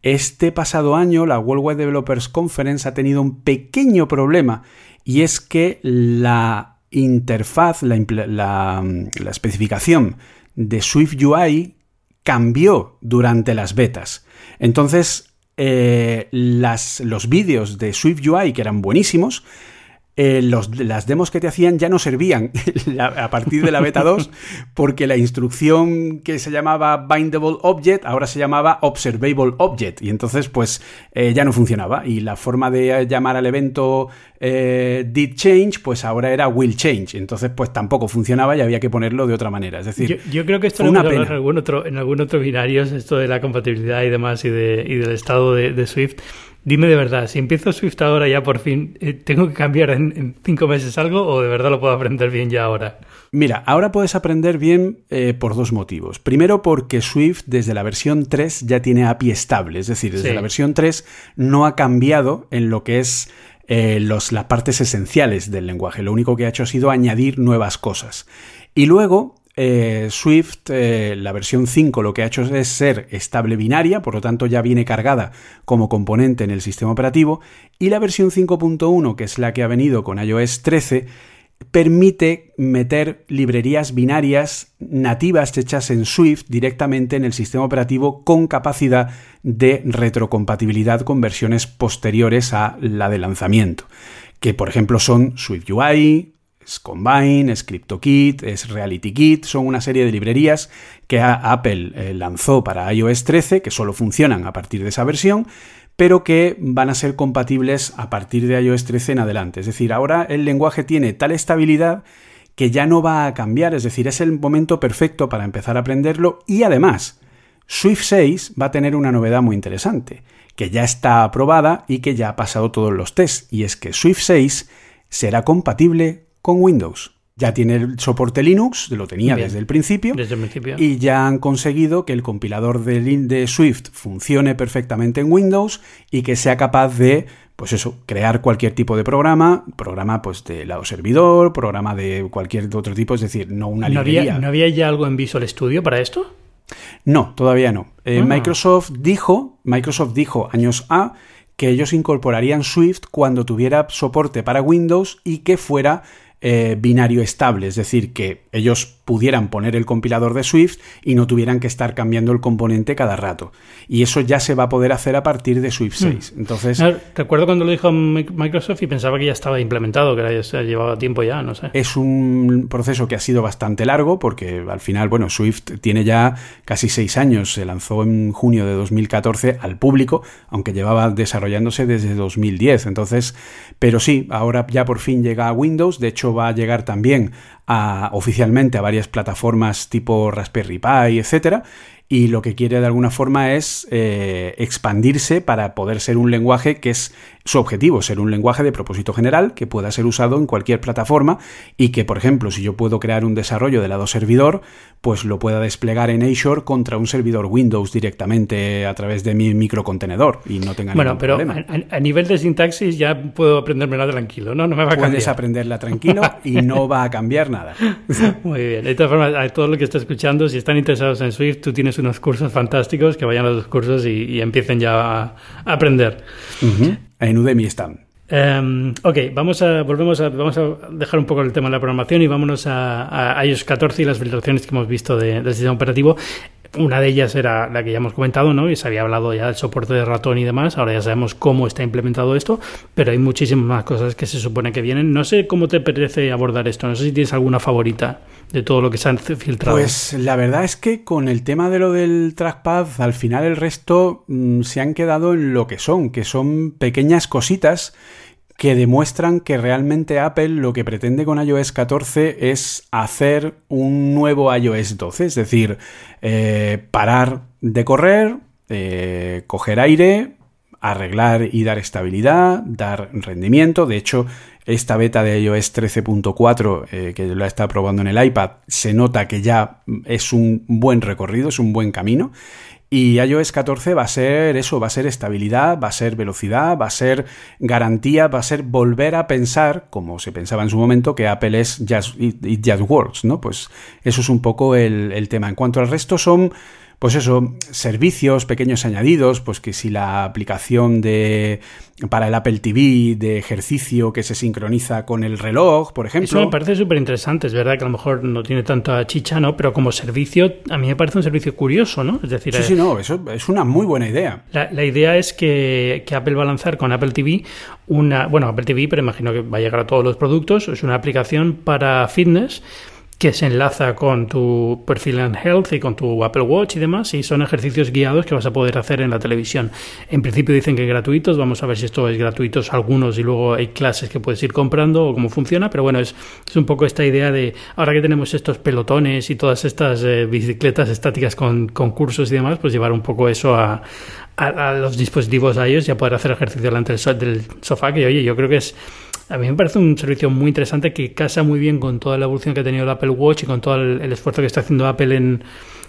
este pasado año la World Wide Developers Conference ha tenido un pequeño problema y es que la interfaz, la, la especificación de Swift UI cambió durante las betas. Entonces, eh, las, los vídeos de Swift UI, que eran buenísimos, eh, las demos que te hacían ya no servían *laughs* a partir de la beta 2 porque la instrucción que se llamaba bindable object ahora se llamaba observable object. Y entonces pues eh, ya no funcionaba. Y la forma de llamar al evento eh, did change pues ahora era will change. Entonces pues tampoco funcionaba y había que ponerlo de otra manera. Es decir yo, creo que esto lo hemos en algún otro en algún otro binario esto de la compatibilidad y demás y, de, y del estado de Swift Dime de verdad, si empiezo Swift ahora ya por fin, eh, ¿tengo que cambiar en, cinco meses algo o de verdad lo puedo aprender bien ya ahora? Mira, ahora puedes aprender bien eh, por dos motivos. Primero porque Swift desde la versión 3 ya tiene API estable, es decir, desde la versión 3 no ha cambiado en lo que es eh, los, las partes esenciales del lenguaje. Lo único que ha hecho ha sido añadir nuevas cosas. Y luego eh, Swift, eh, la versión 5, lo que ha hecho es ser estable binaria, por lo tanto ya viene cargada como componente en el sistema operativo, y la versión 5.1, que es la que ha venido con iOS 13, permite meter librerías binarias nativas hechas en Swift directamente en el sistema operativo con capacidad de retrocompatibilidad con versiones posteriores a la de lanzamiento, que por ejemplo son Swift UI, es Combine, es CryptoKit, es RealityKit, son una serie de librerías que Apple eh, lanzó para iOS 13, que solo funcionan a partir de esa versión, pero que van a ser compatibles a partir de iOS 13 en adelante. Es decir, ahora el lenguaje tiene tal estabilidad que ya no va a cambiar, es decir, es el momento perfecto para empezar a aprenderlo y además Swift 6 va a tener una novedad muy interesante, que ya está aprobada y que ya ha pasado todos los tests, y es que Swift 6 será compatible con Windows. Ya tiene el soporte Linux, lo tenía desde el principio. Y ya han conseguido que el compilador de, de Swift funcione perfectamente en Windows y que sea capaz de pues eso, crear cualquier tipo de programa, programa pues de lado servidor, programa de cualquier otro tipo, es decir, no una librería. ¿No había, ya algo en Visual Studio para esto? No, todavía no. Eh, ah. Microsoft dijo, Microsoft dijo años A que ellos incorporarían Swift cuando tuviera soporte para Windows y que fuera eh, binario estable, es decir, que ellos pudieran poner el compilador de Swift y no tuvieran que estar cambiando el componente cada rato. Y eso ya se va a poder hacer a partir de Swift 6. Hmm. Entonces, recuerdo cuando lo dijo Microsoft y pensaba que ya estaba implementado, que ya se llevaba tiempo ya, no sé. Es un proceso que ha sido bastante largo porque al final, bueno, Swift tiene ya casi seis años, se lanzó en junio de 2014 al público, aunque llevaba desarrollándose desde 2010. Entonces, pero sí, ahora ya por fin llega a Windows, de hecho va a llegar también a, oficialmente a varias plataformas tipo Raspberry Pi, etcétera, y lo que quiere de alguna forma es eh, expandirse para poder ser un lenguaje que es su objetivo, ser un lenguaje de propósito general que pueda ser usado en cualquier plataforma y que, por ejemplo, si yo puedo crear un desarrollo de lado servidor, pues lo pueda desplegar en Azure contra un servidor Windows directamente a través de mi microcontenedor y no tenga bueno, pero A, nivel de sintaxis ya puedo aprendérmela tranquilo, ¿no? No me va a Puedes aprenderla tranquilo y no va a cambiar nada. *laughs* Muy bien. De todas formas, a todos los que está escuchando, si están interesados en Swift, tú tienes unos cursos fantásticos, que vayan a los cursos y, empiecen ya a, aprender. En Udemy están. Em, ok, vamos a, volvemos a, vamos a dejar un poco el tema de la programación y vámonos a, iOS 14 y las filtraciones que hemos visto del sistema operativo. Una de ellas era la que ya hemos comentado, ¿no? Y se había hablado ya del soporte de ratón y demás. Ahora ya sabemos cómo está implementado esto, pero hay muchísimas más cosas que se supone que vienen. No sé cómo te parece abordar esto. No sé si tienes alguna favorita de todo lo que se han filtrado. Pues la verdad es que con el tema de lo del trackpad, al final el resto mm, se han quedado en lo que son, que son pequeñas cositas que demuestran que realmente Apple lo que pretende con iOS 14 es hacer un nuevo iOS 12, es decir, eh, parar de correr, eh, coger aire, arreglar y dar estabilidad, dar rendimiento. De hecho, esta beta de iOS 13.4 eh, que lo está probando en el iPad se nota que ya es un buen recorrido, es un buen camino. Y iOS 14 va a ser eso, va a ser estabilidad, va a ser velocidad, va a ser garantía, va a ser volver a pensar, como se pensaba en su momento, que Apple es just, it, just works, ¿no? Pues eso es un poco el, el tema. En cuanto al resto son pues eso, servicios, pequeños añadidos, pues que si la aplicación de para el Apple TV de ejercicio que se sincroniza con el reloj, por ejemplo. Eso me parece súper interesante, es verdad que a lo mejor no tiene tanta chicha, ¿no? Pero como servicio, a mí me parece un servicio curioso, ¿no? Es decir, sí, sí, no, eso es una muy buena idea. La, idea es que, que, Apple va a lanzar con Apple TV una, bueno, Apple TV, pero imagino que va a llegar a todos los productos, es una aplicación para fitness que se enlaza con tu perfil en Health y con tu Apple Watch y demás, y son ejercicios guiados que vas a poder hacer en la televisión. En principio dicen que gratuitos, vamos a ver si esto es gratuitos algunos y luego hay clases que puedes ir comprando o cómo funciona, pero bueno, es, es un poco esta idea de ahora que tenemos estos pelotones y todas estas eh, bicicletas estáticas con, con cursos y demás, pues llevar un poco eso a, a, los dispositivos a ellos y a poder hacer ejercicio delante del sofá, que oye, yo creo que es a mí me parece un servicio muy interesante que casa muy bien con toda la evolución que ha tenido el Apple Watch y con todo el, esfuerzo que está haciendo Apple en,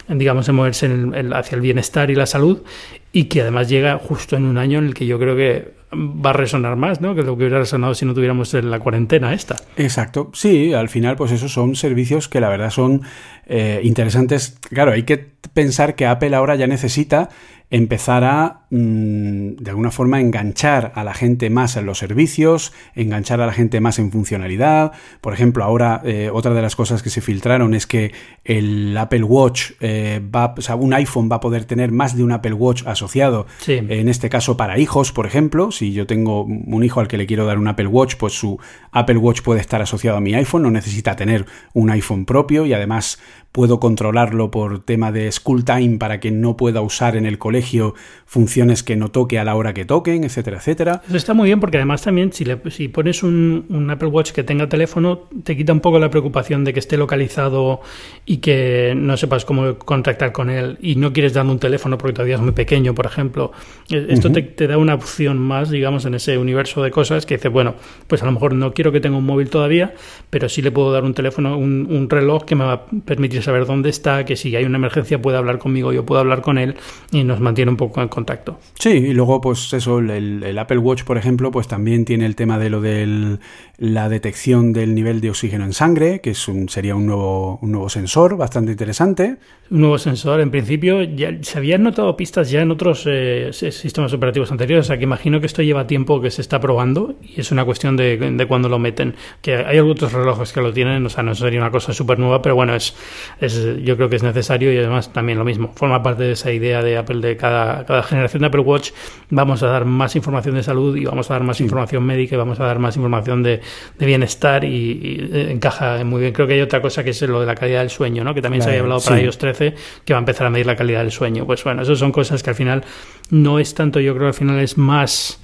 digamos, en moverse hacia el bienestar y la salud y que además llega justo en un año en el que yo creo que va a resonar más, ¿no? Que lo que hubiera resonado si no tuviéramos la cuarentena esta. Exacto. Sí, al final, pues esos son servicios que la verdad son eh, interesantes. Claro, hay que pensar que Apple ahora ya necesita empezar a, mm, de alguna forma, enganchar a la gente más en los servicios, enganchar a la gente más en funcionalidad. Por ejemplo, ahora eh, otra de las cosas que se filtraron es que el Apple Watch eh, va, o sea, un iPhone va a poder tener más de un Apple Watch asociado. En este caso para hijos, por ejemplo, si yo tengo un hijo al que le quiero dar un Apple Watch, pues su Apple Watch puede estar asociado a mi iPhone, no necesita tener un iPhone propio y además puedo controlarlo por tema de school time para que no pueda usar en el colegio funciones que no toque a la hora que toquen, etcétera, etcétera. Eso está muy bien porque además también si, le, si pones un, Apple Watch que tenga teléfono, te quita un poco la preocupación de que esté localizado y que no sepas cómo contactar con él y no quieres darle un teléfono porque todavía es muy pequeño, por ejemplo. E, esto te, te, da una opción más, digamos, en ese universo de cosas que dice, bueno, pues a lo mejor no quiero que tenga un móvil todavía, pero sí le puedo dar un teléfono, un, un reloj que me va a permitir saber dónde está, que si hay una emergencia puede hablar conmigo, yo puedo hablar con él y nos mantiene un poco en contacto. Sí, y luego pues eso, el, Apple Watch, por ejemplo, pues también tiene el tema de lo de la detección del nivel de oxígeno en sangre, que es un, sería un nuevo, un nuevo sensor bastante interesante. Un nuevo sensor, en principio, ya se habían notado pistas ya en otros eh, sistemas operativos anteriores, o sea que imagino que esto lleva tiempo que se está probando y es una cuestión de, de cuándo lo meten. Que hay otros relojes que lo tienen, o sea, no sería una cosa súper nueva, pero bueno, es, es yo creo que es necesario y además también lo mismo, forma parte de esa idea de Apple de cada, cada generación de Apple Watch vamos a dar más información de salud y vamos a dar más información médica y vamos a dar más información de, bienestar y, eh, encaja muy bien. Creo que hay otra cosa que es lo de la calidad del sueño, ¿no? que también se había hablado para iOS 13, que va a empezar a medir la calidad del sueño. Pues bueno, esas son cosas que al final no es tanto, yo creo que al final es más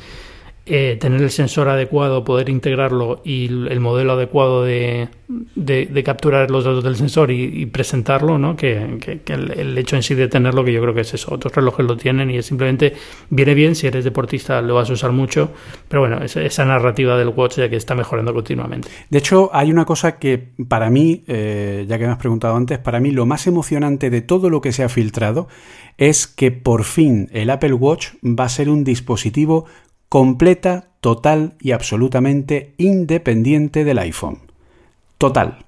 eh, tener el sensor adecuado, poder integrarlo y el modelo adecuado de, de, capturar los datos del sensor y, presentarlo, ¿no? Que, el, hecho en sí de tenerlo, que yo creo que es eso. Otros relojes lo tienen y es simplemente viene bien si eres deportista, lo vas a usar mucho, pero bueno, esa narrativa del watch ya que está mejorando continuamente. De hecho, hay una cosa que para mí, eh, ya que me has preguntado antes, para mí lo más emocionante de todo lo que se ha filtrado es que por fin el Apple Watch va a ser un dispositivo completa, total y absolutamente independiente del iPhone. Total.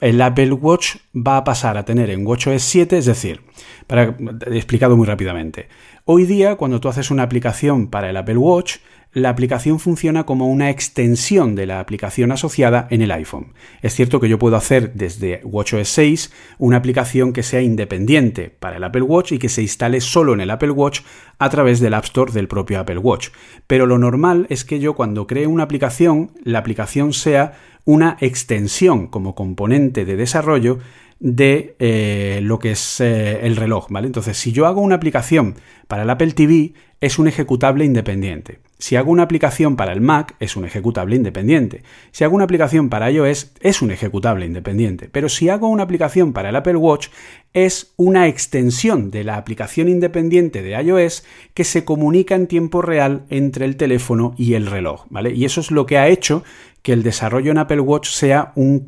el Apple Watch va a pasar a tener en WatchOS 7, es decir, para explicado muy rápidamente. Hoy día, cuando tú haces una aplicación para el Apple Watch, la aplicación funciona como una extensión de la aplicación asociada en el iPhone. Es cierto que yo puedo hacer desde WatchOS 6 una aplicación que sea independiente para el Apple Watch y que se instale solo en el Apple Watch a través del App Store del propio Apple Watch. Pero lo normal es que yo cuando cree una aplicación, la aplicación sea una extensión como componente de desarrollo de eh, lo que es eh, el reloj, ¿vale? Entonces, si yo hago una aplicación para el Apple TV, es un ejecutable independiente. Si hago una aplicación para el Mac, es un ejecutable independiente. Si hago una aplicación para iOS, es un ejecutable independiente. Pero si hago una aplicación para el Apple Watch, es una extensión de la aplicación independiente de iOS que se comunica en tiempo real entre el teléfono y el reloj, ¿vale? Y eso es lo que ha hecho que el desarrollo en Apple Watch sea un,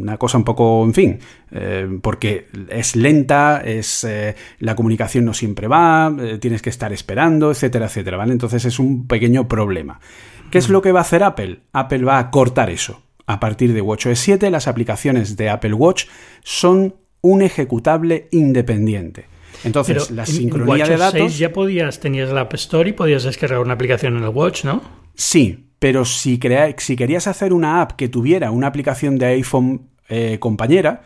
una cosa un poco, en fin, eh, porque es lenta, es eh, la comunicación no siempre va, eh, tienes que estar esperando, etcétera, etcétera, ¿vale? Entonces es un pequeño problema. ¿Qué es lo que va a hacer Apple? Apple va a cortar eso. A partir de WatchOS 7, las aplicaciones de Apple Watch son un ejecutable independiente. Entonces, la sincronía de datos. 6 ya podías, tenías la App Store y podías descargar una aplicación en el Watch, ¿no? Sí, pero si, si querías hacer una app que tuviera una aplicación de iPhone eh, compañera,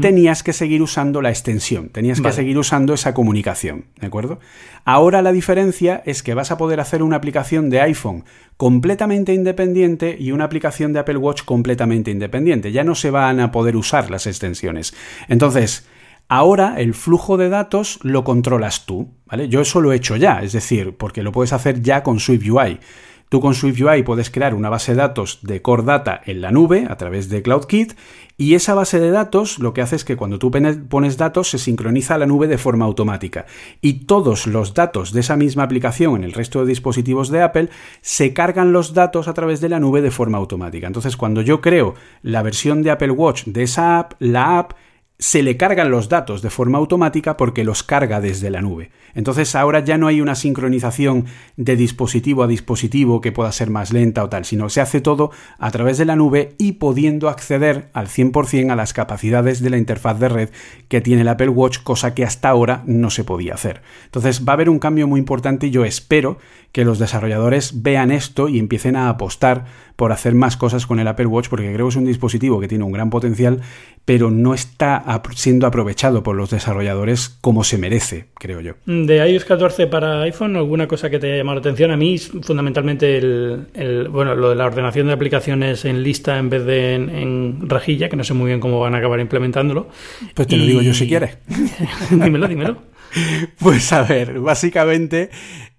tenías que seguir usando la extensión, tenías que seguir usando esa comunicación, ¿de acuerdo? Ahora la diferencia es que vas a poder hacer una aplicación de iPhone completamente independiente y una aplicación de Apple Watch completamente independiente. Ya no se van a poder usar las extensiones. Entonces, Ahora el flujo de datos lo controlas tú, ¿vale? Yo eso lo he hecho ya, es decir, porque lo puedes hacer ya con SwiftUI. Tú con SwiftUI puedes crear una base de datos de Core Data en la nube a través de CloudKit y esa base de datos lo que hace es que cuando tú pones datos se sincroniza a la nube de forma automática y todos los datos de esa misma aplicación en el resto de dispositivos de Apple se cargan los datos a través de la nube de forma automática. Entonces cuando yo creo la versión de Apple Watch de esa app, la app se le cargan los datos de forma automática porque los carga desde la nube. Entonces ahora ya no hay una sincronización de dispositivo a dispositivo que pueda ser más lenta o tal, sino se hace todo a través de la nube y pudiendo acceder al 100% a las capacidades de la interfaz de red que tiene el Apple Watch, cosa que hasta ahora no se podía hacer. Entonces va a haber un cambio muy importante y yo espero que los desarrolladores vean esto y empiecen a apostar por hacer más cosas con el Apple Watch porque creo que es un dispositivo que tiene un gran potencial pero no está siendo aprovechado por los desarrolladores como se merece, creo yo. De iOS 14 para iPhone, ¿alguna cosa que te haya llamado la atención? A mí, fundamentalmente, el, bueno, lo de la ordenación de aplicaciones en lista en vez de en, rajilla, que no sé muy bien cómo van a acabar implementándolo. Pues te lo digo yo si quieres. *laughs* dímelo, dímelo. *laughs* Pues a ver, básicamente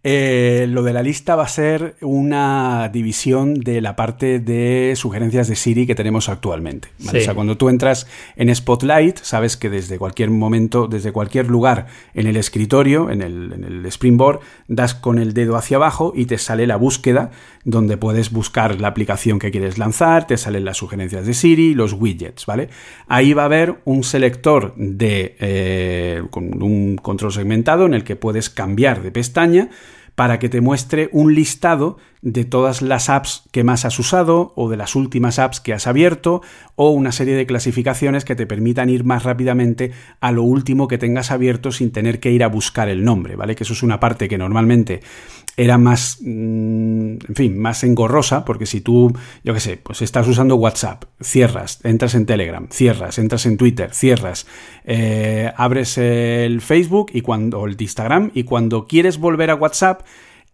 eh, lo de la lista va a ser una división de la parte de sugerencias de Siri que tenemos actualmente. O sea, cuando tú entras en Spotlight, sabes que desde cualquier momento, desde cualquier lugar en el escritorio, en el, en el Springboard, das con el dedo hacia abajo y te sale la búsqueda donde puedes buscar la aplicación que quieres lanzar, te salen las sugerencias de Siri, los widgets, ¿vale? Ahí va a haber un selector de eh, con un control segmentado en el que puedes cambiar de pestaña para que te muestre un listado de todas las apps que más has usado o de las últimas apps que has abierto o una serie de clasificaciones que te permitan ir más rápidamente a lo último que tengas abierto sin tener que ir a buscar el nombre, ¿vale? Que eso es una parte que normalmente era más, mm, en fin, más engorrosa, porque si tú, yo qué sé, pues estás usando WhatsApp, cierras, entras en Telegram, cierras, entras en Twitter, cierras, eh, abres el Facebook y cuando, o el Instagram y cuando quieres volver a WhatsApp,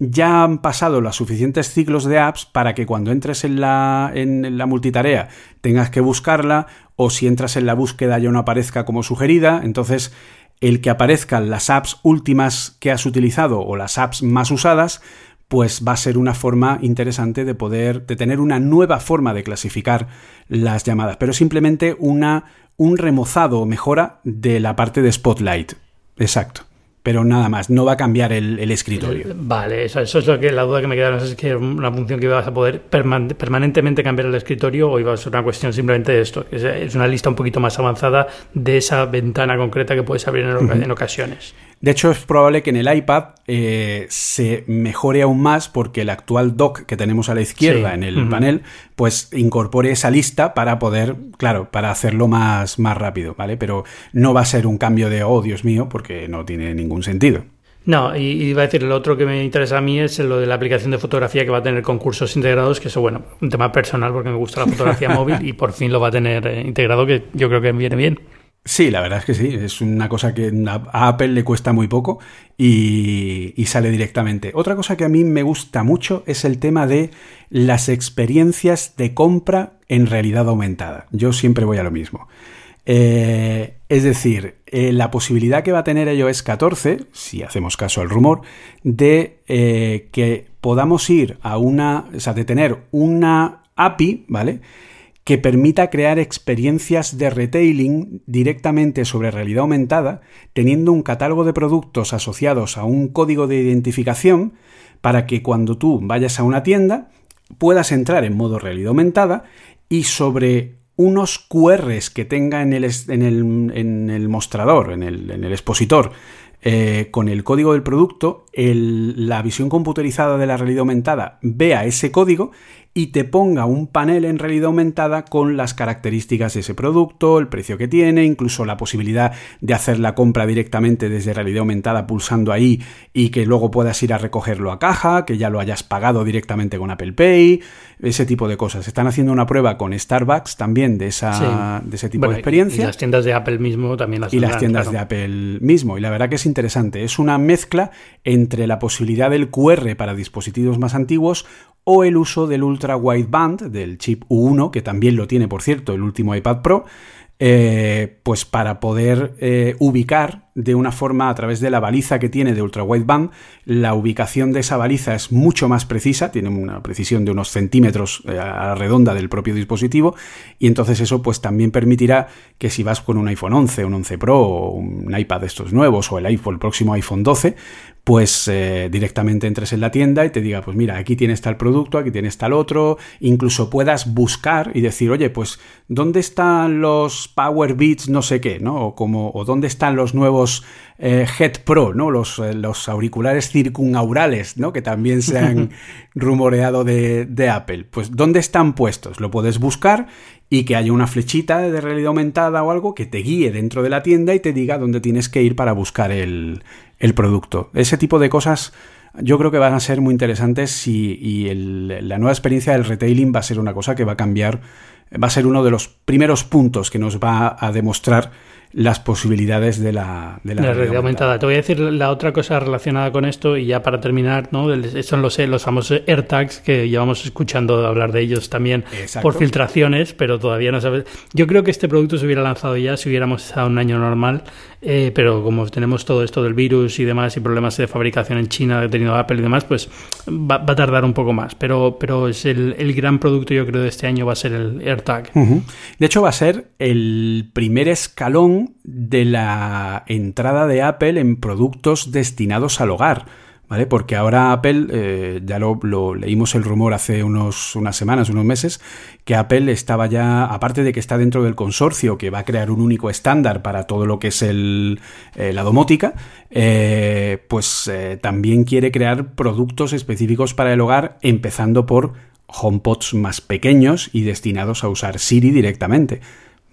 ya han pasado los suficientes ciclos de apps para que cuando entres en la, en la multitarea tengas que buscarla o si entras en la búsqueda ya no aparezca como sugerida. Entonces, el que aparezcan las apps últimas que has utilizado o las apps más usadas, pues va a ser una forma interesante de poder, de tener una nueva forma de clasificar las llamadas, pero simplemente una, un remozado o mejora de la parte de Spotlight. Exacto pero nada más, no va a cambiar el, escritorio. Vale, eso, es lo que la duda que me queda, no sé si es que una función que ibas a poder permanentemente cambiar el escritorio o iba a ser una cuestión simplemente de esto, que es una lista un poquito más avanzada de esa ventana concreta que puedes abrir en, ocasiones. De hecho, es probable que en el iPad eh, se mejore aún más porque el actual dock que tenemos a la izquierda en el panel, pues incorpore esa lista para poder, claro, para hacerlo más, más rápido, ¿vale? Pero no va a ser un cambio de, oh, Dios mío, porque no tiene ningún sentido. No, y iba a decir, lo otro que me interesa a mí es lo de la aplicación de fotografía que va a tener concursos integrados, que eso, bueno, un tema personal porque me gusta la fotografía *laughs* móvil y por fin lo va a tener eh, integrado, que yo creo que viene bien. Sí, la verdad es que sí, es una cosa que a Apple le cuesta muy poco y, y, sale directamente. Otra cosa que a mí me gusta mucho es el tema de las experiencias de compra en realidad aumentada. Yo siempre voy a lo mismo. Eh, es decir, eh, la posibilidad que va a tener iOS 14, si hacemos caso al rumor, de eh, que podamos ir a una, o sea, de tener una API, ¿vale? Que permita crear experiencias de retailing directamente sobre realidad aumentada, teniendo un catálogo de productos asociados a un código de identificación para que cuando tú vayas a una tienda puedas entrar en modo realidad aumentada y sobre unos QRs que tenga en el, en el, en el mostrador, en el, en el expositor, eh, con el código del producto, la visión computerizada de la realidad aumentada vea ese código y te ponga un panel en realidad aumentada con las características de ese producto, el precio que tiene, incluso la posibilidad de hacer la compra directamente desde realidad aumentada pulsando ahí y que luego puedas ir a recogerlo a caja, que ya lo hayas pagado directamente con Apple Pay, ese tipo de cosas. Están haciendo una prueba con Starbucks también de, esa, de ese tipo de experiencia. Y las tiendas de Apple mismo también las Y las tiendas de Apple mismo. Y la verdad que es interesante. Es una mezcla entre la posibilidad del QR para dispositivos más antiguos o el uso del ultra wideband del chip U1, que también lo tiene, por cierto, el último iPad Pro, eh, pues para poder eh, ubicar de una forma a través de la baliza que tiene de ultra wideband. La ubicación de esa baliza es mucho más precisa, tiene una precisión de unos centímetros eh, a la redonda del propio dispositivo y entonces eso pues también permitirá que si vas con un iPhone 11, un 11 Pro o un iPad de estos nuevos o el iPhone, el próximo iPhone 12, pues eh, directamente entres en la tienda y te diga, pues mira, aquí tienes tal producto, aquí tienes tal otro, incluso puedas buscar y decir, oye, pues ¿dónde están los Power Beats no sé qué, ¿no? O, como, o dónde están los nuevos eh, Head Pro, ¿no? Los, eh, los, auriculares circunaurales, ¿no? Que también se han *laughs* rumoreado de, Apple. Pues, ¿dónde están puestos? Lo puedes buscar y que haya una flechita de realidad aumentada o algo que te guíe dentro de la tienda y te diga dónde tienes que ir para buscar el, producto. Ese tipo de cosas yo creo que van a ser muy interesantes y, y la nueva experiencia del retailing va a ser una cosa que va a cambiar, va a ser uno de los primeros puntos que nos va a demostrar las posibilidades de la, de la, realidad aumentada. Te voy a decir la otra cosa relacionada con esto y ya para terminar, ¿no? son los, los famosos AirTags que llevamos escuchando hablar de ellos también por filtraciones, pero todavía no sabes. Yo creo que este producto se hubiera lanzado ya si hubiéramos estado un año normal, eh, pero como tenemos todo esto del virus y demás y problemas de fabricación en China que ha tenido Apple y demás, pues va, a tardar un poco más. Pero, pero es el, el, gran producto yo creo de este año va a ser el AirTag. De hecho va a ser el primer escalón de la entrada de Apple en productos destinados al hogar. ¿Vale? Porque ahora Apple, eh, ya lo, leímos el rumor hace unos, unas semanas, unos meses, que Apple estaba ya, aparte de que está dentro del consorcio que va a crear un único estándar para todo lo que es el, eh, la domótica, eh, pues también quiere crear productos específicos para el hogar, empezando por HomePods más pequeños y destinados a usar Siri directamente.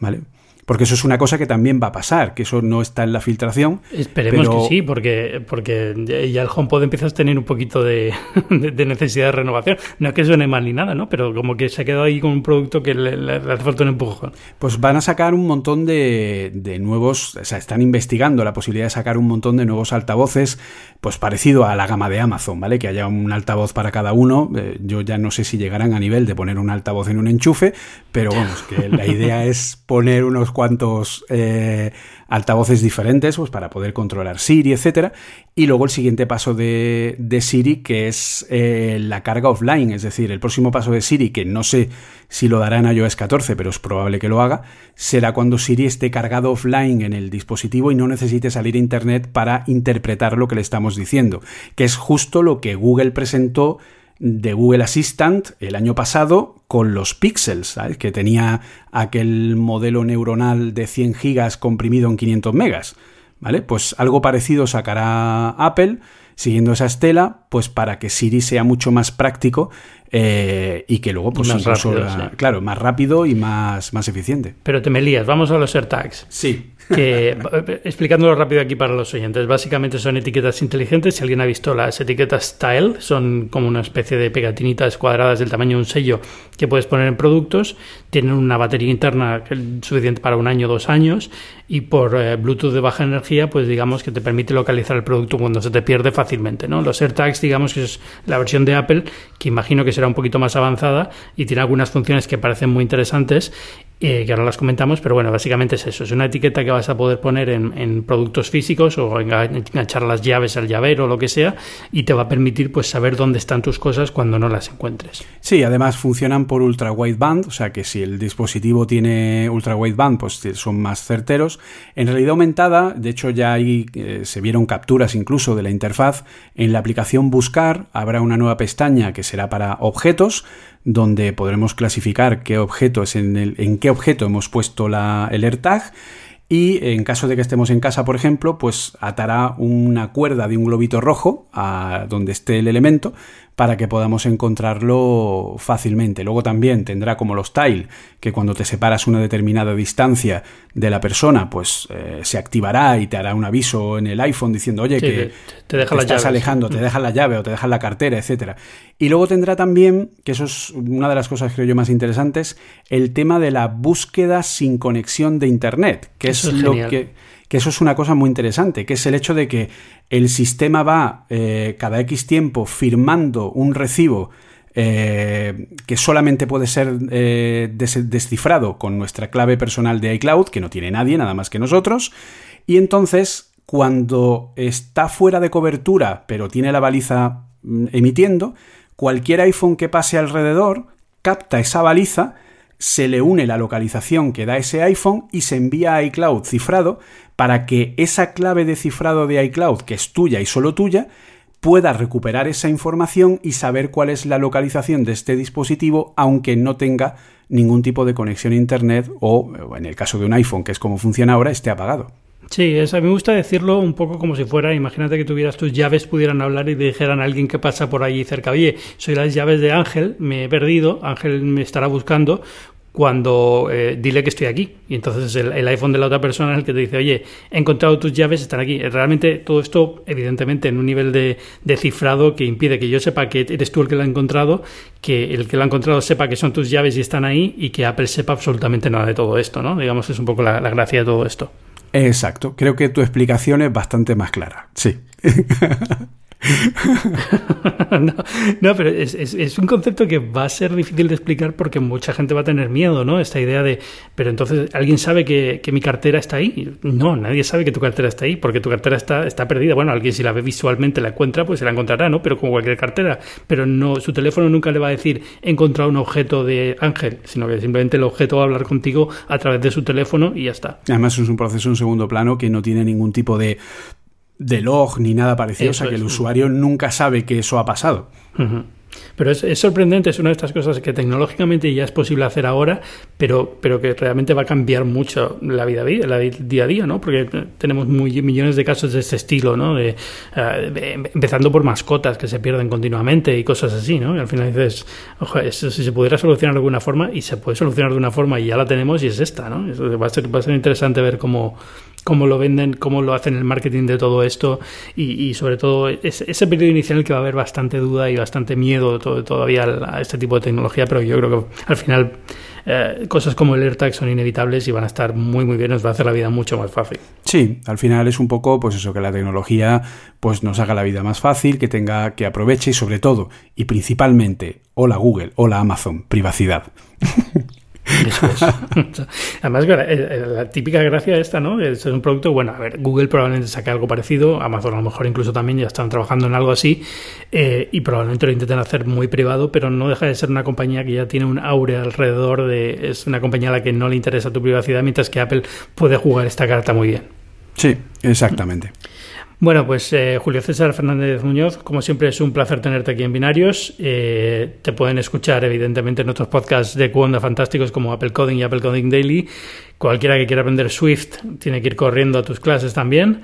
¿Vale? Porque eso es una cosa que también va a pasar, que eso no está en la filtración. Esperemos que sí, porque, porque ya el HomePod empieza a tener un poquito *laughs* de, necesidad de renovación. No es que suene mal ni nada, ¿no? Pero como que se ha quedado ahí con un producto que le, hace falta un empujón. Pues van a sacar un montón de, de, nuevos, o sea, están investigando la posibilidad de sacar un montón de nuevos altavoces, pues parecido a la gama de Amazon, ¿vale? Que haya un altavoz para cada uno. Eh, yo ya no sé si llegarán a nivel de poner un altavoz en un enchufe, pero vamos, que la idea es poner unos cuantos eh, altavoces diferentes pues, para poder controlar Siri, etc. Y luego el siguiente paso de, Siri, que es eh, la carga offline, es decir, el próximo paso de Siri, que no sé si lo dará en iOS 14, pero es probable que lo haga, será cuando Siri esté cargado offline en el dispositivo y no necesite salir a Internet para interpretar lo que le estamos diciendo, que es justo lo que Google presentó de Google Assistant el año pasado con los Pixels, que tenía aquel modelo neuronal de 100 gigas comprimido en 500 megas. ¿vale? Pues algo parecido sacará Apple siguiendo esa estela, pues para que Siri sea mucho más práctico eh, y que luego, pues, más rápido, claro, más rápido y más, más eficiente. Pero te me lías, vamos a los AirTags. Sí que explicándolo rápido aquí para los oyentes, básicamente son etiquetas inteligentes. Si alguien ha visto las etiquetas Style, son como una especie de pegatinitas cuadradas del tamaño de un sello que puedes poner en productos. Tienen una batería interna suficiente para un año o dos años y por eh, Bluetooth de baja energía, pues digamos que te permite localizar el producto cuando se te pierde fácilmente. ¿no? Los AirTags, digamos que es la versión de Apple, que imagino que será un poquito más avanzada y tiene algunas funciones que parecen muy interesantes eh, que ahora las comentamos, pero bueno, básicamente es eso, es una etiqueta que vas a poder poner en, productos físicos o enganchar las llaves al llavero o lo que sea y te va a permitir pues saber dónde están tus cosas cuando no las encuentres. Sí, además funcionan por ultra wideband, o sea que si el dispositivo tiene ultra wideband, pues son más certeros. En realidad aumentada, de hecho ya ahí eh, se vieron capturas incluso de la interfaz, en la aplicación Buscar habrá una nueva pestaña que será para objetos, donde podremos clasificar qué objeto es en, el, en qué objeto hemos puesto la, el AirTag y en caso de que estemos en casa, por ejemplo, pues atará una cuerda de un globito rojo a donde esté el elemento para que podamos encontrarlo fácilmente. Luego también tendrá como los tile, que cuando te separas una determinada distancia de la persona, pues eh, se activará y te hará un aviso en el iPhone diciendo, oye, que te, deja la estás alejando, te mm. deja la llave o te deja la cartera, etcétera. Y luego tendrá también, que eso es una de las cosas creo yo más interesantes, el tema de la búsqueda sin conexión de internet, que es, lo que que eso es una cosa muy interesante, que es el hecho de que el sistema va eh, cada X tiempo firmando un recibo eh, que solamente puede ser eh, descifrado con nuestra clave personal de iCloud, que no tiene nadie, nada más que nosotros, y entonces cuando está fuera de cobertura, pero tiene la baliza mm, emitiendo, cualquier iPhone que pase alrededor capta esa baliza, se le une la localización que da ese iPhone y se envía a iCloud cifrado para que esa clave de cifrado de iCloud, que es tuya y solo tuya, pueda recuperar esa información y saber cuál es la localización de este dispositivo, aunque no tenga ningún tipo de conexión a Internet o, en el caso de un iPhone, que es como funciona ahora, esté apagado. Sí, a mí me gusta decirlo un poco como si fuera, imagínate que tuvieras tus llaves, pudieran hablar y dijeran a alguien que pasa por allí cerca, oye, soy las llaves de Ángel, me he perdido, Ángel me estará buscando, cuando eh, dile que estoy aquí. Y entonces el, iPhone de la otra persona es el que te dice, oye, he encontrado tus llaves, están aquí. Realmente todo esto, evidentemente, en un nivel de, cifrado que impide que yo sepa que eres tú el que lo ha encontrado, que el que lo ha encontrado sepa que son tus llaves y están ahí, y que Apple sepa absolutamente nada de todo esto, ¿no? Digamos, es un poco la, la gracia de todo esto. Exacto. Creo que tu explicación es bastante más clara. Sí. *laughs* *laughs* no, pero es, un concepto que va a ser difícil de explicar porque mucha gente va a tener miedo, ¿no? Esta idea de, pero entonces, ¿alguien sabe que, mi cartera está ahí? No, nadie sabe que tu cartera está ahí porque tu cartera está, está perdida. Bueno, alguien si la ve visualmente, la encuentra, pues se la encontrará, ¿no? Pero como cualquier cartera. Pero no, su teléfono nunca le va a decir, he encontrado un objeto de Ángel, sino que simplemente el objeto va a hablar contigo a través de su teléfono y ya está. Además, es un proceso en segundo plano que no tiene ningún tipo de de log ni nada parecido, o sea que el usuario nunca sabe que eso ha pasado. Pero es, sorprendente, es una de estas cosas que tecnológicamente ya es posible hacer ahora, pero, pero que realmente va a cambiar mucho la vida, la día a día, ¿no? Porque tenemos muy, millones de casos de este estilo, ¿no? De, empezando por mascotas que se pierden continuamente y cosas así, ¿no? Y al final dices, ojo, eso si se pudiera solucionar de alguna forma, y se puede solucionar de una forma y ya la tenemos y es esta, ¿no? va a ser, va a ser interesante ver cómo cómo lo venden, cómo lo hacen el marketing de todo esto y, sobre todo ese, periodo inicial en el que va a haber bastante duda y bastante miedo todavía a este tipo de tecnología, pero yo creo que al final eh, cosas como el AirTag son inevitables y van a estar muy muy bien, nos va a hacer la vida mucho más fácil. Sí, al final es un poco pues eso que la tecnología pues nos haga la vida más fácil, que tenga que aproveche y sobre todo y principalmente hola Google, hola Amazon, privacidad. *laughs* *laughs* Además, eh, eh, la típica gracia esta, ¿no? Es un producto, bueno, a ver, Google probablemente saque algo parecido, Amazon a lo mejor incluso también ya están trabajando en algo así, eh, y probablemente lo intenten hacer muy privado, pero no deja de ser una compañía que ya tiene un aure alrededor de. Es una compañía a la que no le interesa tu privacidad, mientras que Apple puede jugar esta carta muy bien. Sí, exactamente. Bueno, pues eh, Julio César Fernández Muñoz, como siempre es un placer tenerte aquí en Binarios. Eh, te pueden escuchar evidentemente en otros podcasts de Cuonda fantásticos como Apple Coding y Apple Coding Daily, cualquiera que quiera aprender Swift tiene que ir corriendo a tus clases también.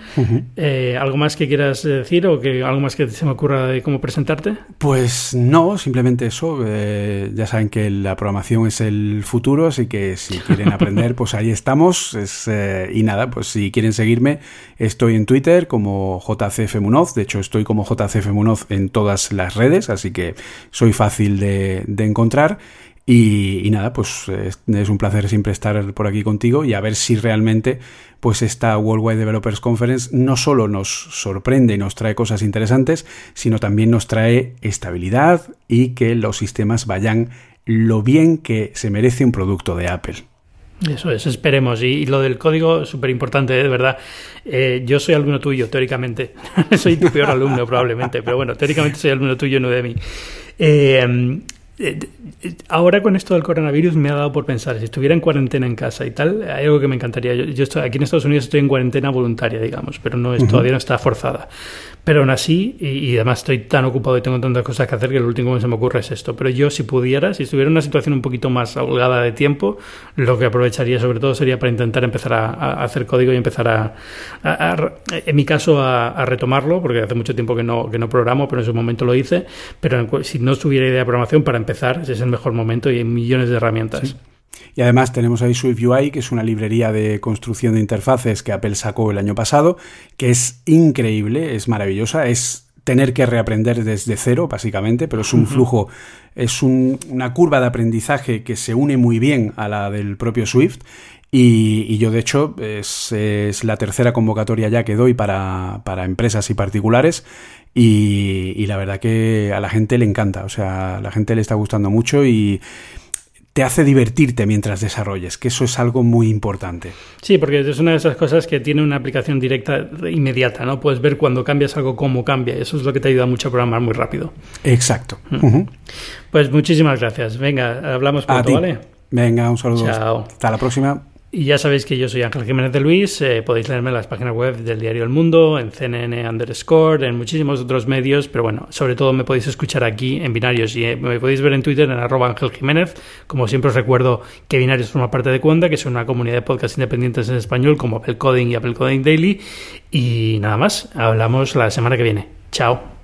Eh, ¿Algo más que quieras decir o que algo más que se me ocurra de cómo presentarte? Pues no, simplemente eso. Eh, ya saben que la programación es el futuro, así que si *laughs* quieren aprender, pues ahí estamos. Eh, y nada, pues si quieren seguirme, estoy en Twitter como JCF Munoz. De hecho, estoy como JCF Munoz en todas las redes, así que soy fácil de encontrar. Y, nada, pues es, un placer siempre estar por aquí contigo y a ver si realmente pues esta Worldwide Developers Conference no solo nos sorprende y nos trae cosas interesantes, sino también nos trae estabilidad y que los sistemas vayan lo bien que se merece un producto de Apple. Eso es, esperemos. Y, lo del código, súper importante, de verdad. Eh, yo soy alumno tuyo, teóricamente. *laughs* soy tu peor alumno, probablemente, pero bueno, teóricamente soy alumno tuyo, no de mí. Eh, ahora con esto del coronavirus me ha dado por pensar, si estuviera en cuarentena en casa y tal, hay algo que me encantaría. Yo, estoy, aquí en Estados Unidos estoy en cuarentena voluntaria, digamos, pero no es, todavía no está forzada. Pero aún así, y, además estoy tan ocupado y tengo tantas cosas que hacer que lo último que se me ocurre es esto. Pero yo, si pudiera, si estuviera en una situación un poquito más holgada de tiempo, lo que aprovecharía sobre todo sería para intentar empezar a, hacer código y empezar a, en mi caso, a, retomarlo, porque hace mucho tiempo que no, que no programo, pero en su momento lo hice. Pero si no tuviera idea de programación, para empezar, ese es el mejor momento y hay millones de herramientas. Y además tenemos ahí SwiftUI, que es una librería de construcción de interfaces que Apple sacó el año pasado, que es increíble, es maravillosa, es tener que reaprender desde cero, básicamente, pero es un flujo, es una curva de aprendizaje que se une muy bien a la del propio Swift. Y, yo, de hecho, es, la tercera convocatoria ya que doy para, empresas y particulares. Y, y, la verdad que a la gente le encanta, o sea, a la gente le está gustando mucho y, te hace divertirte mientras desarrolles, que eso es algo muy importante. Sí, porque es una de esas cosas que tiene una aplicación directa inmediata, ¿no? Puedes ver cuando cambias algo cómo cambia, y eso es lo que te ayuda mucho a programar muy rápido. Exacto. Mm. Pues muchísimas gracias. Venga, hablamos pronto, ¿vale? Venga, un saludo. Chao. Hasta la próxima. Y ya sabéis que yo soy Ángel Jiménez de Luis, eh, podéis leerme en las páginas web del diario El Mundo, en CNN underscore, en muchísimos otros medios, pero bueno, sobre todo me podéis escuchar aquí en Binarios y eh, me podéis ver en Twitter en arroba Ángel Jiménez. Como siempre os recuerdo que Binarios forma parte de Cuenda, que es una comunidad de podcasts independientes en español como Apple Coding y Apple Coding Daily. Y nada más, hablamos la semana que viene. Chao.